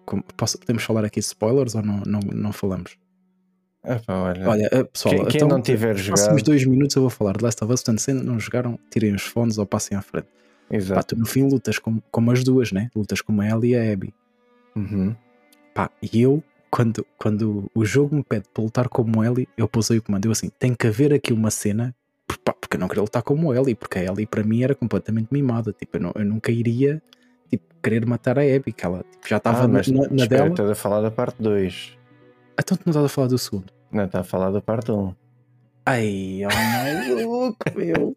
como- posso- podemos falar aqui de spoilers ou não, não, não falamos? Ah, pá, olha, Olha, eh, pessoal, quem, quem então, não tiver nos próximos jogado, dois minutos eu vou falar de Last of Us, portanto, se ainda não jogaram, tirem os fones ou passem à frente. Pá, exato. tu no fim lutas como, como as duas, né? Lutas como a Ellie e a Abby. Uhum. Pá, e eu, quando, quando o jogo me pede para lutar como Ellie, eu pousei o comando. Eu assim, tem que haver aqui uma cena, pá, porque eu não queria lutar como Ellie, porque a Ellie para mim era completamente mimada. Tipo, eu, não- eu nunca iria tipo, querer matar a Abby, que ela tipo, já estava Ah, na, mas na, na dela. estás a falar da parte 2. Então tu não estás a falar do segundo. Não, está a falar da parte 1. Um. Ai, oh maluco, *laughs* meu.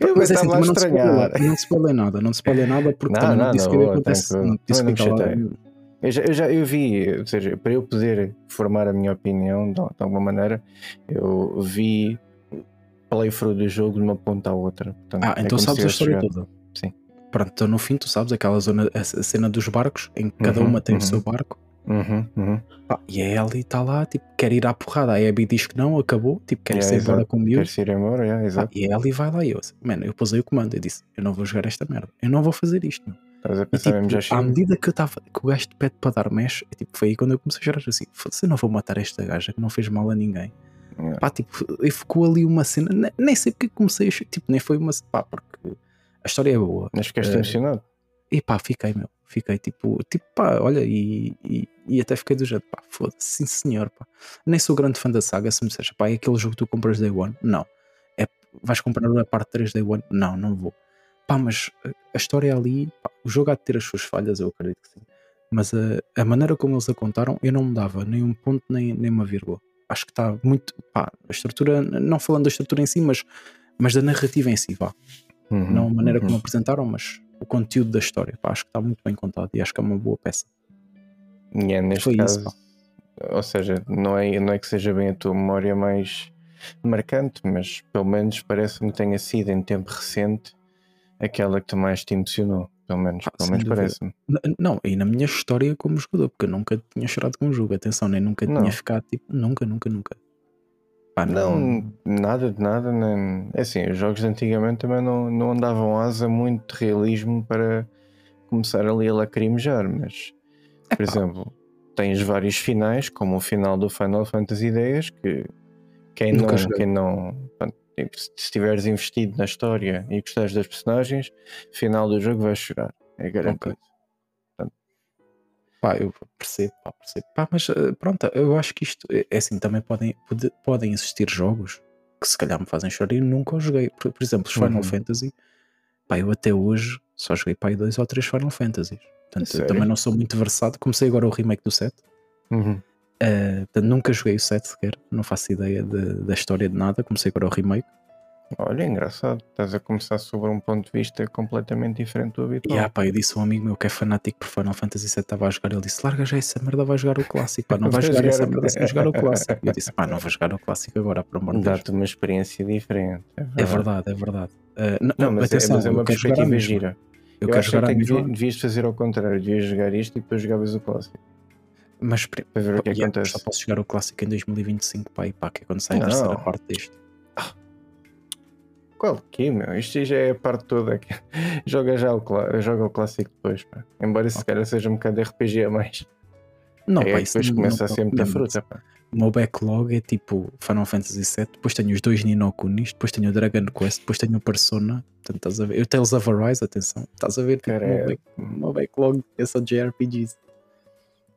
Eu Mas é assim, a também não estranhar. não spoiler nada, não te spoiler nada porque Não, também não, não, disse o que acontece. Não disse que Eu já, eu já eu vi, ou seja, para eu poder formar a minha opinião de, de alguma maneira, eu vi playthrough do jogo de uma ponta à outra. Portanto, Ah, é então se sabes a história toda. Sim. Pronto, então no fim tu sabes aquela zona, a cena dos barcos, em que cada Uhum, uma tem uhum. o seu barco. Uhum, uhum. E a Ellie está lá, tipo, quer ir à porrada. A Abby diz que não, acabou, tipo, quer ir Yeah, sair embora com o miúdo. Queres ir embora? Yeah, exato. e a Ellie vai lá e eu, mano, eu pusei o comando. Eu disse, eu não vou jogar esta merda, eu não vou fazer isto. Meu. Estás a E pensar mesmo já tipo, à medida que eu estava, que o gajo te pede para dar mesh, é, tipo, foi aí quando eu comecei a chorar assim, foda-se, eu não vou matar esta gaja que não fez mal a ninguém. Yeah. Pá, tipo, e ficou ali uma cena, ne- nem sei porque comecei a chorar, tipo, nem foi uma, pá, porque a história é boa. Mas ficaste Eh, emocionado. E pá, fiquei, meu. Fiquei tipo, tipo, pá, olha, e, e, e até fiquei do jeito, pá, foda-se, sim senhor, pá. Nem sou grande fã da saga, se me disseres, pá, é aquele jogo que tu compras Day One? Não. É, vais comprar a parte 3 Day One? Não, não vou. Pá, mas a, história ali, pá, o jogo há de ter as suas falhas, eu acredito que sim. Mas a, a maneira como eles a contaram, eu não me dava nem um ponto nem, nem uma vírgula. Acho que está muito, pá, a estrutura, não falando da estrutura em si, mas, mas da narrativa em si, vá Uhum, não a maneira uhum. como apresentaram, mas o conteúdo da história. Pá, acho que está muito bem contado e acho que é uma boa peça. E é neste Foi caso, isso, ou seja, não é, não é que seja bem a tua memória mais marcante, mas pelo menos parece-me que tenha sido em tempo recente aquela que tu mais te emocionou. Pelo menos, Ah, pelo menos parece-me. Não, e na minha história como jogador, porque eu nunca tinha chorado com um jogo, atenção, nem nunca Não. tinha ficado tipo, nunca, nunca, nunca. Pá, Não, nada de nada. Nem... É assim, os jogos de antigamente também não, não andavam asa muito de realismo para começar ali a lacrimejar, mas, por exemplo, tens vários finais, como o final do Final Fantasy X, que quem Nunca não, quem não tipo, se estiveres investido na história e gostares das personagens, final do jogo vais chorar. É garantido. Pá, eu percebo, pá, percebo. Pá, mas eh, pronto, eu acho que isto é assim, também podem, pode- podem existir jogos que se calhar me fazem chorar e eu nunca os joguei. Por, por exemplo, os Final Uhum. Fantasy, Pá, eu até hoje só joguei pá, dois ou três Final Fantasies. Portanto, eu também não sou muito versado. Comecei agora o remake do 7. Uhum. Uh, portanto, nunca joguei o 7 sequer. Não faço ideia de- da história de nada. Comecei agora o remake. Olha, engraçado. Estás a começar sobre um ponto de vista completamente diferente do E habitual. ah, pá, eu disse a um amigo meu que é fanático por Final Fantasy VII estava a jogar. Ele disse: Larga já essa merda, vai jogar o clássico. Pá, não vai Vai jogar jogar essa merda sem jogar o clássico. E eu disse: Pá, não vou jogar o clássico agora, por amor de Deus. Dá-te uma experiência diferente. É verdade, é verdade. Uh, não, Não, mas, é, atenção, mas é uma perspectiva gira. Eu, Eu, quero acho que devia- devias fazer ao contrário. Devias jogar isto e depois jogavas o clássico. Mas Para ver o que yeah, acontece. só posso jogar o clássico em 2025, pá, e pá, que é quando sai a Não. terceira parte disto. Qual que, meu? Isto já é a parte toda. que- *laughs* joga já o, joga o clássico depois, pá. Embora se calhar seja um bocado RPG a mais. Não, é pá, isso depois não- começa não- a ser muita fruta, pá. O meu backlog é tipo Final Fantasy VII, depois tenho os dois Ninokunis, depois tenho o Dragon Quest, depois tenho o Persona. Portanto, estás a ver? Eu Tales of Arise, atenção. Estás a ver? Tipo, Cara, o, meu é- back- o meu backlog é só JRPGs.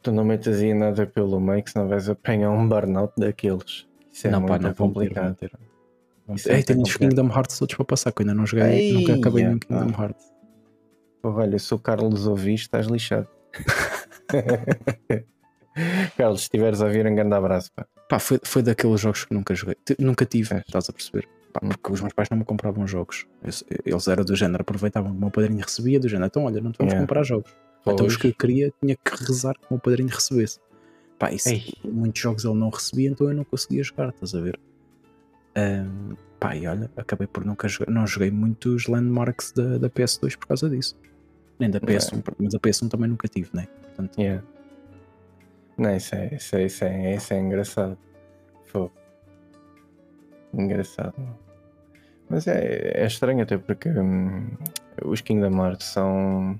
Tu não metas aí nada pelo meio que senão vais apanhar um burnout daqueles. Isso é não, pá, não complicado. ter. Isso ter. é Ei, tenho os. Kingdom Hearts todos para passar, que ainda não joguei, Ei, nunca acabei nenhum epá. Kingdom Hearts. Porra, olha, se o Carlos ouvir, estás lixado. *laughs* *laughs* Carlos, se estiveres a ouvir, um grande abraço, pá. Pá, foi, foi daqueles jogos que nunca joguei. Nunca tive, É. estás a perceber? Pá, porque os meus pais não me compravam jogos. Eles, eram do género, aproveitavam que o meu padrinho recebia, do género, então olha, não te vamos Yeah. comprar jogos. Então os Pois. que eu queria tinha que rezar que o meu padrinho recebesse. Pá, isso, muitos jogos ele não recebia, então eu não conseguia jogar, estás a ver? Ahm, pá, e olha, acabei por nunca jogar, não joguei muitos landmarks da, da PS2 por causa disso. Nem da PS1, mas a PS1 também nunca tive, né? Portanto, Yeah. Não, isso é, isso é, isso é, isso é engraçado. Fogo. Engraçado. Mas é, é estranho até porque hum, os Kingdom Hearts são.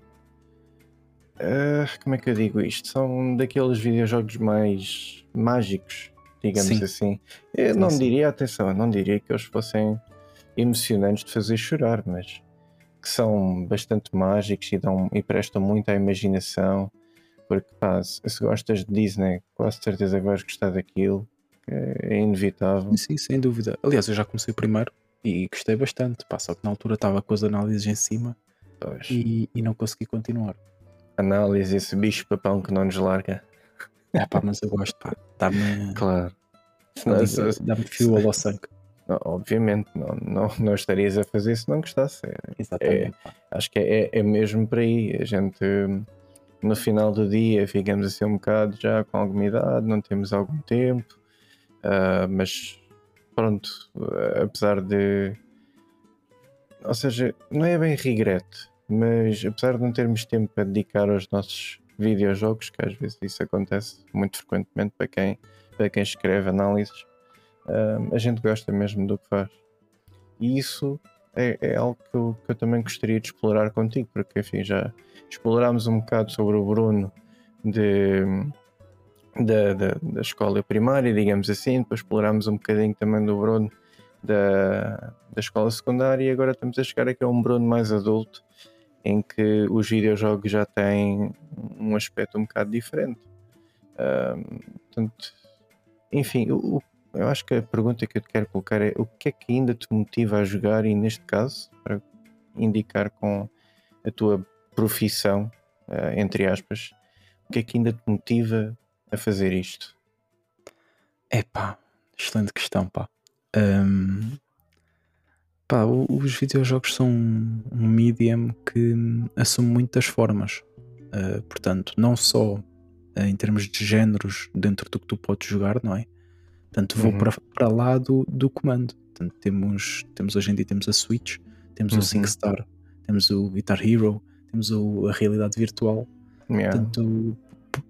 ah, como é que eu digo isto? São daqueles videojogos mais mágicos, digamos Sim. assim. Eu não sim. diria, atenção, eu não diria que eles fossem emocionantes de fazer chorar, mas que são bastante mágicos e, dão, e prestam muito à imaginação. Porque pá, se se gostas de Disney, quase certeza que vais gostar daquilo. É inevitável. Sim, sem dúvida. Aliás, eu já comecei primeiro e gostei bastante. Pá, só que na altura estava com as análises em cima e, e não consegui continuar. Análise, esse bicho papão que não nos larga. É pá, mas eu gosto, pá. Dá-me Claro. Dá-me fio ao sangue. não, obviamente, não, não, não estarias a fazer se não gostasse. É- Exatamente. pá. acho que é, é mesmo por aí. A gente, no final do dia, ficamos assim um bocado já com alguma idade, não temos algum tempo, ah, mas pronto, apesar de. Ou seja, não é bem regreto, mas apesar de não termos tempo para dedicar aos nossos videojogos, que às vezes isso acontece muito frequentemente para quem, para quem escreve análises, ah, a gente gosta mesmo do que faz. E isso é, é algo que eu, que eu também gostaria de explorar contigo, porque enfim, já explorámos um bocado sobre o Bruno de, da, da, da escola primária, digamos assim, depois explorámos um bocadinho também do Bruno da, da escola secundária e agora estamos a chegar aqui a um Bruno mais adulto em que os videojogos já têm um aspecto um bocado diferente. Ahm, portanto, enfim, o- eu acho que a pergunta que eu te quero colocar é o que é que ainda te motiva a jogar e neste caso, para indicar com a tua profissão, eh, entre aspas, o que é que ainda te motiva a fazer isto? É pá, excelente questão, pá. Ahm, pá, os videojogos são um um medium que assume muitas formas. Ah, portanto, não só ah, em termos de géneros dentro do que tu podes jogar, não é? Portanto, vou Uhum. para, para lá do, do comando. Portanto, temos, temos hoje em dia temos a Switch, temos Uhum. o SingStar, temos o Guitar Hero, temos o- a realidade virtual. Yeah. Portanto,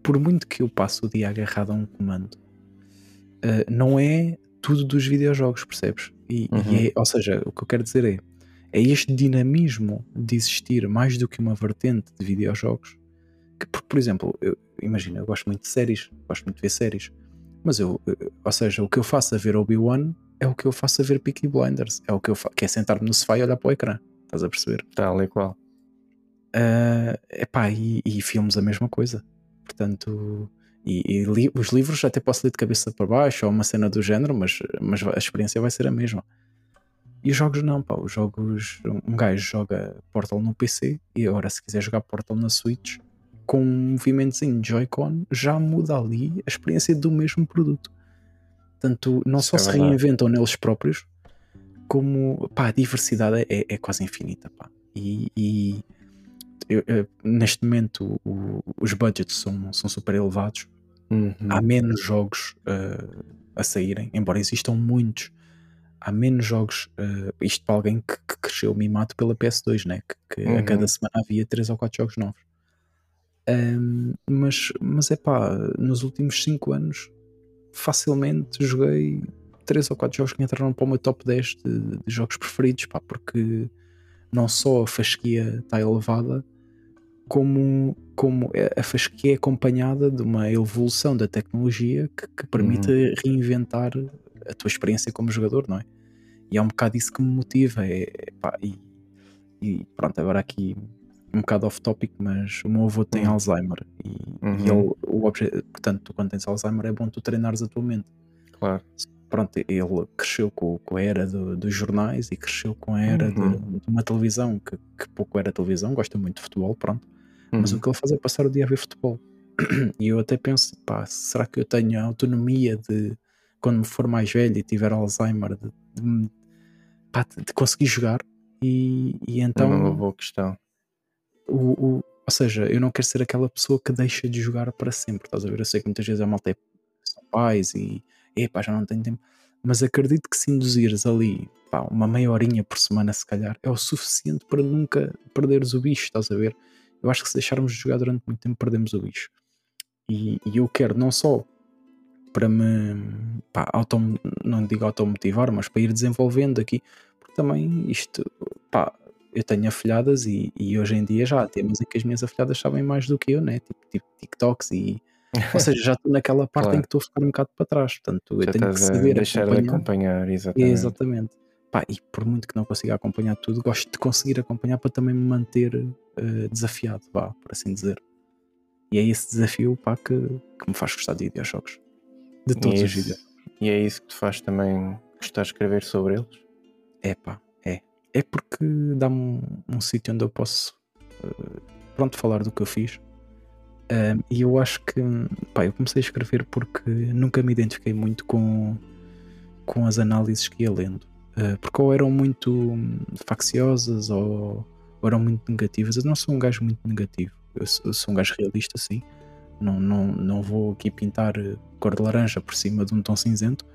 por muito que eu passe o dia agarrado a um comando, eh, não é tudo dos videojogos, percebes? E, e Uhum. é- ou seja, o que eu quero dizer é, é este dinamismo de existir mais do que uma vertente de videojogos. Que, por, por exemplo, eu, imagina, eu gosto muito de séries, gosto muito de ver séries, mas eu, ou seja, o que eu faço a ver Obi-Wan é o que eu faço a ver Peaky Blinders, é o que eu faço, que é sentar-me no sofá e olhar para o ecrã, estás a perceber? Tal e qual. Ah, epá, e, e filmes a mesma coisa. Portanto, e, e li- os livros até posso ler de cabeça para baixo ou uma cena do género, mas, mas a experiência vai ser a mesma. E os jogos não, pá, os jogos, um gajo joga Portal no PC e agora se quiser jogar Portal na Switch, com um movimentozinho de Joy-Con, já muda ali a experiência do mesmo produto. Portanto, não só é se reinventam neles próprios, como pá, a diversidade é, é quase infinita. Pá. E, e eu- eu- neste momento o- os budgets são, são super elevados, Uhum. há menos jogos uh, a saírem, embora existam muitos. Há menos jogos, uh, isto para alguém que, que cresceu mimado pela PS2, né? que, que a Uhum. cada semana havia 3 ou 4 jogos novos. Um, mas, mas é pá, nos últimos 5 anos facilmente joguei 3 ou 4 jogos que entraram para o meu top 10 de, de jogos preferidos, pá, porque não só a fasquia está elevada, como, como a fasquia é acompanhada de uma evolução da tecnologia que, que permite reinventar a tua experiência como jogador, não é? E é um bocado isso que me motiva. É, pá, e, e pronto, agora aqui um bocado off topic, mas o meu avô tem Uhum. Alzheimer e, e Uhum. ele, o obje, portanto, tu quando tens Alzheimer é bom tu treinares a tua mente. Claro. Pronto, ele cresceu com, com a era do- dos jornais e cresceu com a era de- Uhum. de, uma televisão que, que pouco era televisão, gosta muito de futebol, pronto. Mas Uhum. o que ele faz é passar o dia a ver futebol. *clears throat* E eu até penso, pá, será que eu tenho a autonomia de, quando me for mais velho e tiver Alzheimer, de, de pá, de- de conseguir jogar? E, e então, Uma boa questão. O, o- ou seja, eu não quero ser aquela pessoa que deixa de jogar para sempre, estás a ver? Eu sei que muitas vezes a malta é, são pais e, epá, já não tenho tempo. Mas acredito que se induzires ali, pá, uma meia horinha por semana, se calhar, é o suficiente para nunca perderes o bicho, estás a ver? Eu acho que se deixarmos de jogar durante muito tempo, perdemos o bicho. E, e eu quero não só para me, pá, auto, não digo automotivar, mas para ir desenvolvendo aqui, porque também isto, pá, eu tenho afilhadas e, e hoje em dia já há temas em que as minhas afilhadas sabem mais do que eu, né? Tipo, tipo TikToks e. *laughs* Ou seja, já estou naquela parte Claro. em que estou a ficar um bocado para trás. Portanto, eu Já tenho que saber deixar de acompanhar. acompanhar, exatamente. Exatamente. Pá, e por muito que não consiga acompanhar tudo, gosto de conseguir acompanhar para também me manter eh, desafiado, vá, por assim dizer. E é esse desafio pá, que, que me faz gostar de videojogos. De E todos é os isso- vídeos. E é isso que te faz também gostar de escrever sobre eles? É pá, é. É porque dá-me um, um sítio onde eu posso, eh, pronto, falar do que eu fiz. E eu acho que, pá, eu comecei a escrever porque nunca me identifiquei muito com, com as análises que ia lendo. Ah, porque ou eram muito hum, facciosas ou, ou eram muito negativas. Eu não sou um gajo muito negativo. Eu sou, eu sou um gajo realista, sim. Não, não, não vou aqui pintar cor de laranja por cima de um tom cinzento,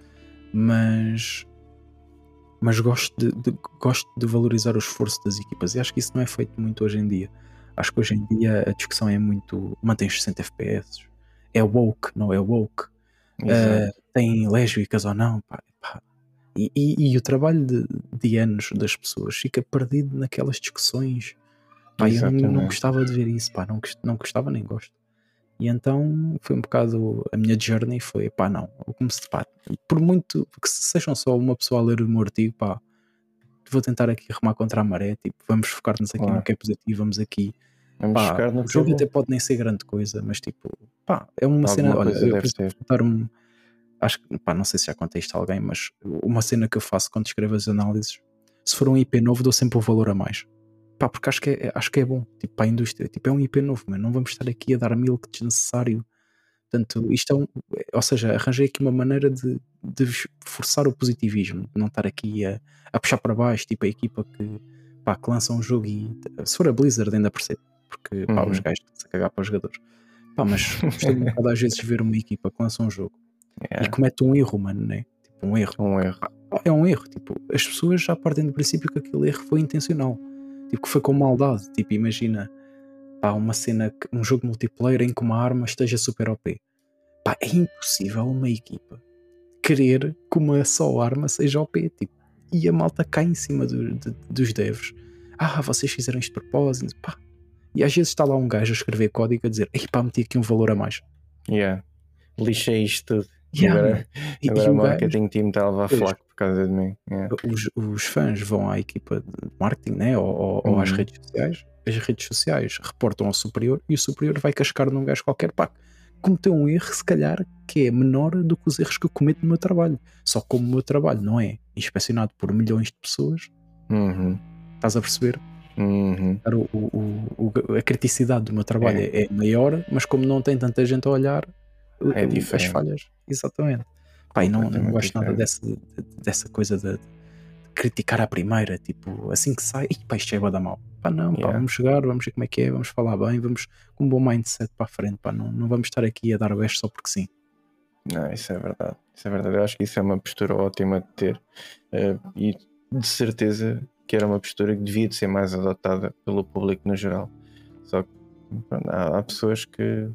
mas mas gosto de, de- gosto de valorizar o esforço das equipas e acho que isso não é feito muito hoje em dia. Acho que hoje em dia a discussão é muito mantém 60 FPS, é woke, não é woke. Uh, tem lésbicas ou não, pá, pá. E, e- e o trabalho de, de anos das pessoas fica perdido naquelas discussões. Pá, eu não, gostava de ver isso, pá, não, não gostava nem gosto. E então foi um bocado a minha journey foi, pá, não, eu comecei, pá, por muito que sejam só uma pessoa a ler o meu artigo, pá, vou tentar aqui remar contra a maré, tipo, vamos focar-nos aqui Claro. no que é positivo, vamos aqui Vamos pá, ficar no o jogo é até pode nem ser grande coisa, mas tipo, pá, é uma Alguma cena. Olha, eu contar-me. Acho que, pá, não sei se já contei isto a alguém, mas uma cena que eu faço quando escrevo as análises, se for um IP novo, dou sempre o valor a mais. Pá, porque acho que é, acho que é bom, tipo, para a indústria. Tipo, é um IP novo, mano, não vamos estar aqui a dar mil que desnecessário. Portanto, isto é um. Ou seja, arranjei aqui uma maneira de, de forçar o positivismo, de não estar aqui a, a puxar para baixo, tipo a equipa que, pá, que lança um jogo e se for a Blizzard ainda percebo, porque pá, Uhum. os gajos estão-se a cagar para os jogadores. Pá, mas gostei um bocado às vezes de ver uma equipa que lança um jogo e Yeah, comete um erro, mano, né? Tipo, um erro. um erro. Pá, É um erro, tipo, as pessoas já partem do princípio que aquele erro foi intencional, tipo, que foi com maldade. Tipo, imagina, pá, uma cena, um jogo multiplayer em que uma arma esteja super OP. Pá, é impossível uma equipa querer que uma só arma seja OP, tipo, e a malta cai em cima do- de- dos devs. Ah, vocês fizeram isto de propósito, pá. E às vezes está lá um gajo a escrever código a dizer, ei pá, meti aqui um valor a mais. Yeah. Lixei isto tudo. Yeah, agora. E- e agora o o gajo- marketing team está a levar flaco causa de mim. Yeah. os, os fãs vão à equipa de marketing né, ou, ou- ou às Uhum. redes sociais, as redes sociais reportam ao superior e o superior vai cascar num gajo qualquer pá, cometeu um erro, se calhar, que é menor do que os erros que eu cometo no meu trabalho. Só como o meu trabalho não é inspecionado por milhões de pessoas, Uhum. estás a perceber? Uhum. O- o- o- a criticidade do meu trabalho é. é maior, mas como não tem tanta gente a olhar, É as falhas. Exatamente. Pá, e não, não gosto nada dessa, de- dessa coisa de, criticar à primeira, tipo, assim que sai, "Ih, pá, isto é da mal. Pá, não, pá, Yeah. vamos chegar, vamos ver como é que é, vamos falar bem, vamos com um bom mindset para a frente, pá, não, não vamos estar aqui a dar beijo só porque sim. Não, isso é verdade. Isso é verdade. Eu acho que isso é uma postura ótima de ter. Eh, e de certeza que era uma postura que devia de ser mais adotada pelo público no geral. Só que pronto, há, há pessoas que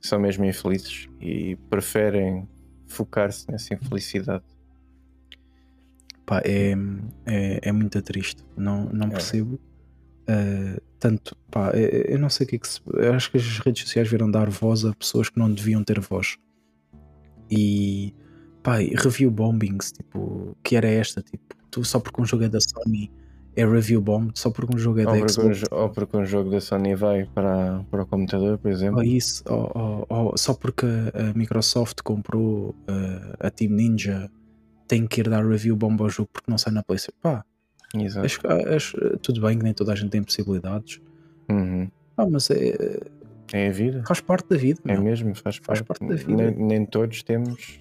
são mesmo infelizes e preferem focar-se nessa infelicidade. Pá, é, é, é muito triste, não, não É. percebo. Uh, tanto, pá, é- eu não sei o que é que se. acho que as redes sociais vieram dar voz a pessoas que não deviam ter voz. E, pá, review bombings, tipo, que era esta, tipo, tu só porque um jogo é da Sony é review bomb, só porque um jogo é da Ou um, Xbox. jo- ou porque um jogo da Sony vai para, para o computador, por exemplo. Ou isso, ou, ou- só porque a, a Microsoft comprou uh, a Team Ninja tem que ir dar review bomb ao jogo porque não sai na PlayStation. Pá, Exato. Acho, acho- tudo bem que nem toda a gente tem possibilidades, Uhum. ah, mas é, É a vida. faz parte da vida. É meu. mesmo, faz, Faz parte. parte da vida. Nem, nem todos temos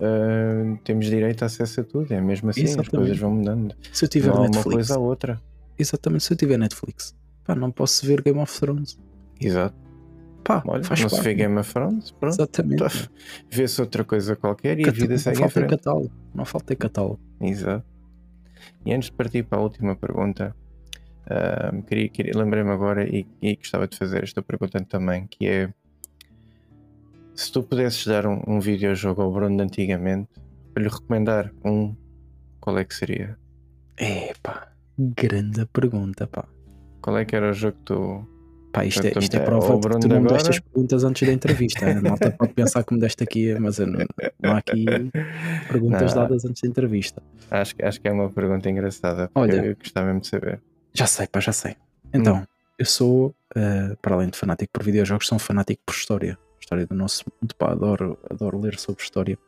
ah, temos direito a acesso a tudo. É mesmo assim, as Exatamente. coisas vão mudando. Se eu tiver Não há uma Netflix, coisa ou outra. exatamente, se eu tiver Netflix, pá, não posso ver Game of Thrones. Exato. Pá, Olha, faz não parte. se vê Game of Thrones, pronto. Exatamente. Tá. Vê-se outra coisa qualquer e a vida segue em falta em frente. catálogo. Não falta em catálogo. Exato. E antes de partir para a última pergunta, queria, queria- lembrei-me agora e, e gostava de fazer esta pergunta também, que é se tu pudesses dar um, um videojogo ao Bruno de antigamente, para lhe recomendar um, qual é que seria? É pá, grande pergunta, pá. Qual é que era o jogo que tu. Pá, isto é, isto é prova que tu não agora- deste as perguntas antes da entrevista. A malta pode pensar que me deste aqui, mas não, não há aqui *laughs* perguntas Não. dadas antes da entrevista. Acho, que- acho que é uma pergunta engraçada. Olha. eu, eu gostava mesmo de saber. Já sei, pá, já sei. Então, Hum. eu sou, eh, para além de fanático por videojogos, sou um fanático por história. História do nosso mundo, pá, adoro, adoro ler sobre história.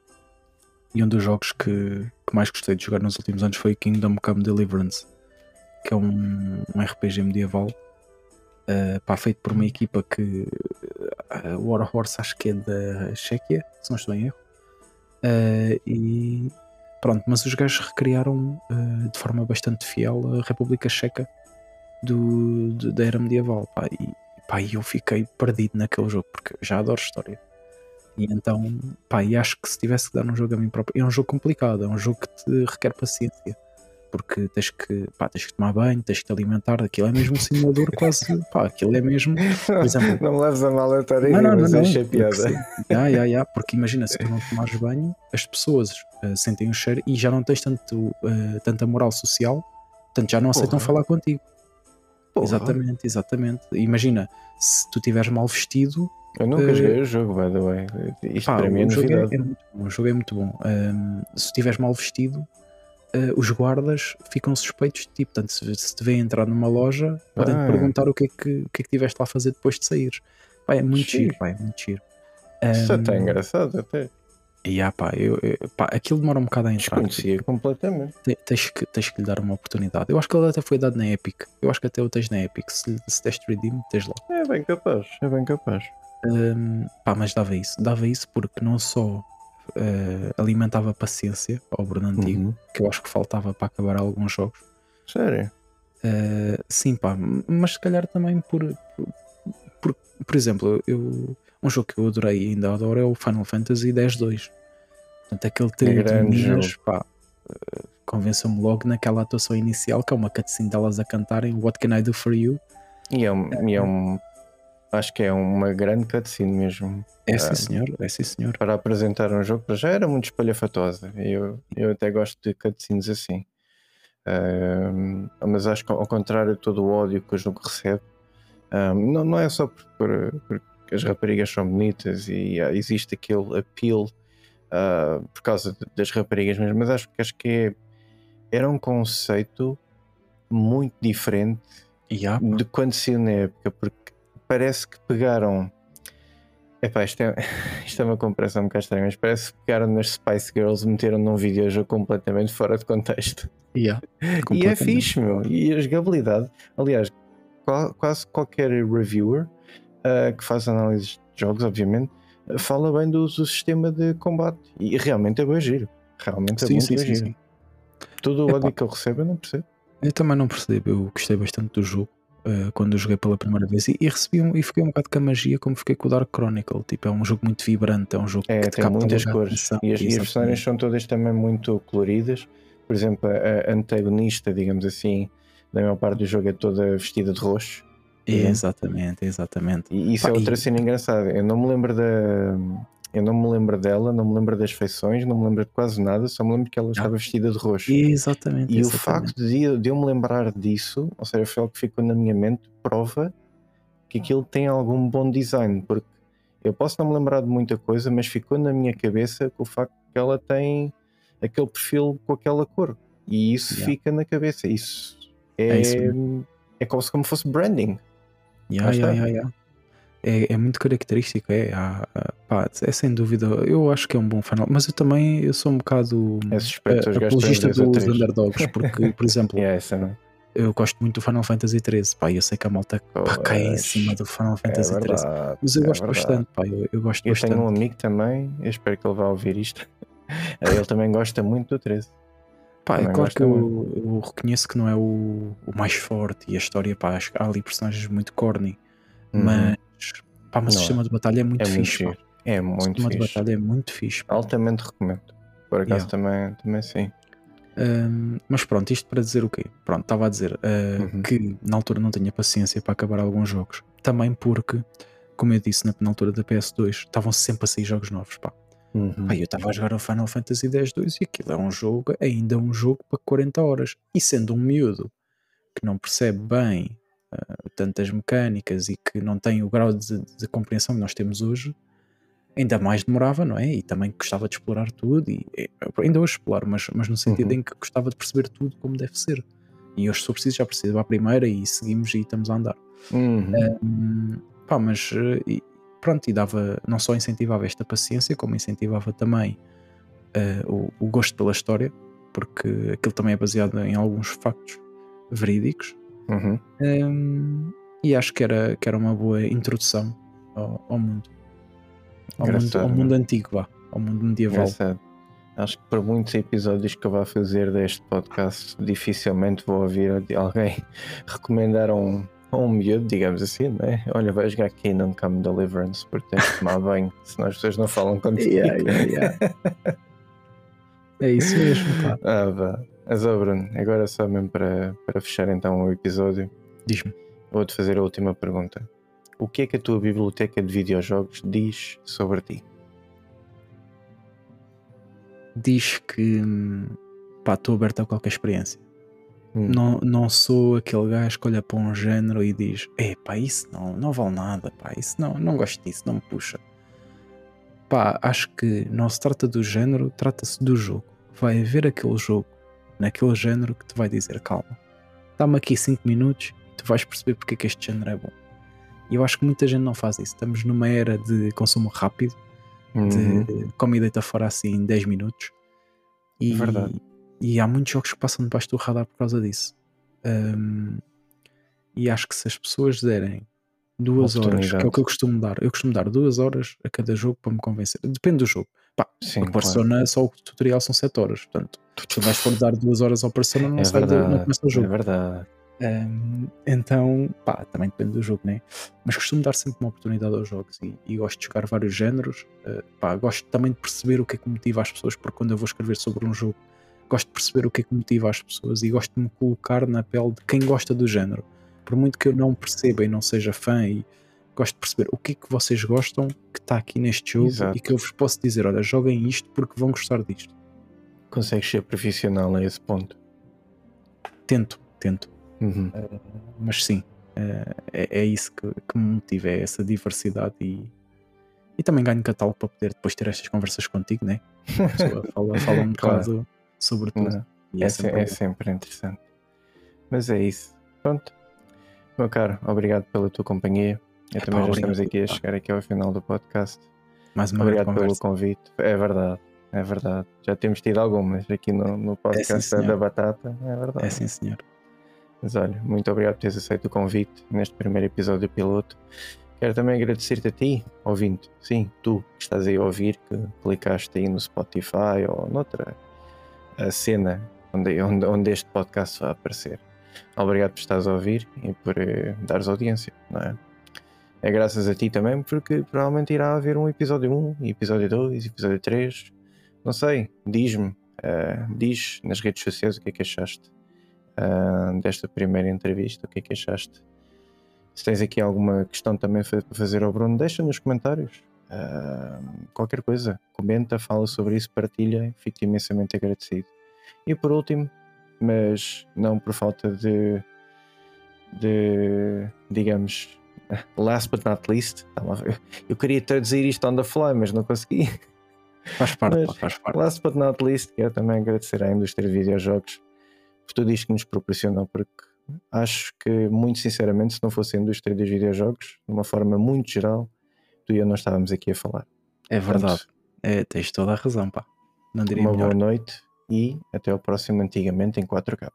E um dos jogos que, que mais gostei de jogar nos últimos anos foi Kingdom Come Deliverance, que é um, um RPG medieval, eh, pá, feito por uma equipa que a War Horse acho que é da Chequia, se não estou em erro. Eh, e pronto, mas os gajos recriaram eh, de forma bastante fiel a República Checa do, da era medieval. Pá, e pá, e eu fiquei perdido naquele jogo porque já adoro história. E então, pá, e acho que se tivesse que dar um jogo a mim próprio, é um jogo complicado, é um jogo que te requer paciência. Porque tens que, pá, tens que tomar banho, tens que te alimentar, aquilo é mesmo um simulador quase, *laughs* pá, aquilo é mesmo, exemplo- não me leves a mal a estar aí, não, não, não, mas não. achei porque piada. sim. Ya, ya, ya, porque imagina, se tu não *laughs* tomares banho, as pessoas eh, sentem o cheiro e já não tens tanto, eh, tanta moral social, portanto já não aceitam Porra. falar contigo. Porra, Exatamente, exatamente. Imagina, se tu estiveres mal vestido, Eu nunca Eh, joguei o jogo, by the way. Isto pá, para mim é é, novidade. é muito bom, o jogo é muito bom. Ahm, se estiveres mal vestido, eh, os guardas ficam suspeitos de ti. Portanto, se, se te vêem entrar numa loja, podem Ah. perguntar o que é que, o que é que tiveste lá a fazer depois de sair. Pá, é muito Xiii. giro, pá, é muito giro. Isso Ahm, até é engraçado, até. E ah, pá, eu, eu- pá, aquilo demora um bocado a entrar. Desconhecia completamente. Te- Tens que, tens que lhe dar uma oportunidade. Eu acho que ele até foi dado na Epic. Eu acho que até o tens na Epic. Se, se deste redeem, tens lá. É bem capaz, é bem capaz. Hum, pá, mas dava isso. Dava isso porque não só eh, alimentava a paciência ao Bruno Antigo, Uhum. que eu acho que faltava para acabar alguns jogos. Sério? Eh, sim, pá, mas se calhar também por, por, por, por exemplo, eu, um jogo que eu adorei e ainda adoro é o Final Fantasy X-2. Portanto, aquele trio de meninas, pá, eh, convenceu-me logo naquela atuação inicial, que é uma cutscene delas a cantarem What Can I Do For You? E é um. E é um acho que é uma grande cutscene mesmo. É sim Ah. senhor, é sim senhor. Para apresentar um jogo, já era muito espalhafatosa. Eu, eu até gosto de cutscenes assim. Ahm, mas acho que ao contrário de todo o ódio que o jogo recebe, ahm, não, não é só por, por- porque as raparigas são bonitas e ah, existe aquele appeal ah, por causa de- das raparigas mesmo, mas acho que acho que é- era um conceito muito diferente há, de quando saiu na época, porque parece que pegaram Epá, isto é, *laughs* isto é uma comparação um bocado estranha, mas parece que pegaram nas Spice Girls e meteram num videojogo completamente fora de contexto. Yeah, *laughs* E é fixe, meu. E a jogabilidade. Aliás, qual- quase qualquer reviewer ah, que faz análises de jogos, obviamente, ah, fala bem do, do sistema de combate. E realmente é bem giro. Realmente é Sim, muito sim, sim, giro. sim. Todo o ódio que eu recebo, eu não percebo. Eu também não percebo, eu gostei bastante do jogo eh, quando eu joguei pela primeira vez e, e recebi um, e fiquei um bocado com a magia como fiquei com o Dark Chronicle. Tipo, é um jogo muito vibrante, é um jogo É, que te tem muitas cores. E as, e as personagens são todas também muito coloridas. Por exemplo, a antagonista, digamos assim, da maior parte do jogo é toda vestida de roxo. Exatamente, exatamente. E isso Pá, é outra e- cena engraçada. Eu não me lembro da. Eu não me lembro dela, não me lembro das feições, não me lembro de quase nada, só me lembro que ela estava vestida de roxo. Exatamente. E o exatamente. facto de, de eu me lembrar disso, ou seja, foi algo que ficou na minha mente, prova que aquilo tem algum bom design, porque eu posso não me lembrar de muita coisa, mas ficou na minha cabeça com o facto que ela tem aquele perfil com aquela cor. E isso Yeah. fica na cabeça. Isso É é, isso é, como se fosse branding. Yeah, yeah, yeah, yeah. É, é muito característico, é, pá, é sem dúvida. Eu acho que é um bom final, mas eu também eu sou um bocado É suspeito, gajos apologista dos underdogs, porque, por *laughs* exemplo, é essa, é? eu gosto muito do Final Fantasy XIII, pá, eu sei que a malta pá, cai em cima do Final É Fantasy XIII, verdade. mas eu é gosto verdade. bastante, pá, eu, eu gosto Eu bastante. tenho um amigo também, eu espero que ele vá ouvir isto. *laughs* Ele também gosta muito do 13. Pá, é claro que eu, eu reconheço que não é o, o mais forte e a história, pá, acho que há ali personagens muito corny, mas, pá, mas o Uhum. Não é. sistema de batalha é muito É muito fixe, pá. giro. É O muito sistema de fixe. batalha é muito fixe, pá. Altamente recomendo. Por acaso Yeah. também, também sim. Hum, mas pronto, isto para dizer o quê? Pronto, estava a dizer uh, Uhum. que na altura não tinha paciência para acabar alguns jogos. Também porque, como eu disse na, na altura da PS2, estavam sempre a sair jogos novos. Pá. Uhum. Pá, eu estava a jogar o Final Fantasy X-2 e aquilo é um jogo, ainda um jogo para 40 horas. E sendo um miúdo que não percebe bem uh, tantas mecânicas e que não tem o grau de, de compreensão que nós temos hoje, ainda mais demorava, não é? E também gostava de explorar tudo, e e, ainda hoje exploro, mas, mas no sentido Uhum. em que gostava de perceber tudo como deve ser. E hoje, se preciso, já percebo à primeira e seguimos e estamos a andar. Uhum. Hum, pá, mas e, pronto, e dava, não só incentivava esta paciência, como incentivava também eh, o, o gosto pela história, porque aquilo também é baseado em alguns factos verídicos. Uhum. Hum, e acho que era, que era uma boa introdução ao, ao mundo. Ao mundo, ao mundo antigo, vá, ao mundo medieval. Engraçado. Acho que por muitos episódios que eu vá fazer deste podcast, dificilmente vou ouvir alguém *laughs* recomendar um, um miúdo, digamos assim, né? Olha, vai jogar Kingdom Come Deliverance porque tens de tomar banho, *laughs* senão as pessoas não falam contigo. Yeah, yeah, yeah. *laughs* É isso mesmo, pá. Ah, vá. Mas, ó, Bruno, agora só mesmo para, para fechar então o episódio, Diz-me. vou-te fazer a última pergunta. O que é que a tua biblioteca de videojogos diz sobre ti? Diz que hum, pá, estou aberto a qualquer experiência. Hum. Não, não sou aquele gajo que olha para um género e diz: É pá, isso não, não vale nada, pá, isso não, não gosto disso, não me puxa. Pá, acho que não se trata do género, trata-se do jogo. Vai haver aquele jogo, naquele género, que te vai dizer: Calma, dá-me aqui 5 minutos e tu vais perceber porque é que este género é bom. E eu acho que muita gente não faz isso. Estamos numa era de consumo rápido, Uhum. de come e deita fora assim em 10 minutos. E, Verdade. E há muitos jogos que passam debaixo do radar por causa disso. Hum, e acho que se as pessoas derem duas horas, que é o que eu costumo dar, eu costumo dar duas horas a cada jogo para me convencer. Depende do jogo. Pá, Sim, o claro. Persona, só o tutorial são 7 horas. Portanto, se vais for dar duas horas ao Persona, não, É sai do, não verdade, começa o é jogo. verdade. Um, então, pá, também depende do jogo, né? Mas costumo dar sempre uma oportunidade aos jogos e, e gosto de jogar vários géneros. Uh, pá, gosto também de perceber o que é que motiva as pessoas, porque quando eu vou escrever sobre um jogo, gosto de perceber o que é que motiva as pessoas e gosto de me colocar na pele de quem gosta do género. Por muito que eu não perceba e não seja fã, e gosto de perceber o que é que vocês gostam que está aqui neste jogo Exato. e que eu vos posso dizer: olha, joguem isto porque vão gostar disto. Consegues ser profissional a esse ponto. Tento, tento. Uhum. mas sim, eh, é, é isso que, que me motiva, é essa diversidade e, e também ganho catálogo para poder depois ter estas conversas contigo, né? *laughs* A pessoa fala, fala um Claro. bocado sobre tudo. Não, E É, é se- sempre é sempre interessante. Mas é isso. Pronto. Meu caro, obrigado pela tua companhia. Eu Epá, também já obrigado, estamos aqui a pá. chegar aqui ao final do podcast. Mais uma Obrigado pelo convite. É verdade, é verdade. Já temos tido algumas aqui no, no podcast sim, da. Batata. É verdade. É sim, senhor. Mas olha, muito obrigado por teres aceito o convite neste primeiro episódio piloto. Quero também agradecer-te a ti, ouvinte. Sim, tu que estás aí a ouvir, que clicaste aí no Spotify ou noutra a cena onde, onde, onde este podcast vai aparecer. Obrigado por estares a ouvir e por eh, dares audiência, não é? É graças a ti também, porque provavelmente irá haver um episódio 1, episódio 2, episódio 3. Não sei, diz-me, eh, diz nas redes sociais o que é que achaste ah, desta primeira entrevista, o que é que achaste? Se tens aqui alguma questão também para fazer ao Bruno, deixa nos comentários. Ah, qualquer coisa, comenta, fala sobre isso, partilha, fico imensamente agradecido. E por último, mas não por falta de, de digamos, *laughs* last but not least, ver- *laughs* eu queria traduzir isto on the fly, mas não consegui. Faz parte, Mas- faz parte. Last but not least, quero também agradecer à indústria de videojogos por tudo isto que nos proporcionou, porque acho que, muito sinceramente, se não fosse a indústria dos videojogos, de uma forma muito geral, tu e eu não estávamos aqui a falar. É verdade. É, tens toda a razão, pá. Não diria Uma melhor. boa noite e até ao próximo Antigamente em 4K.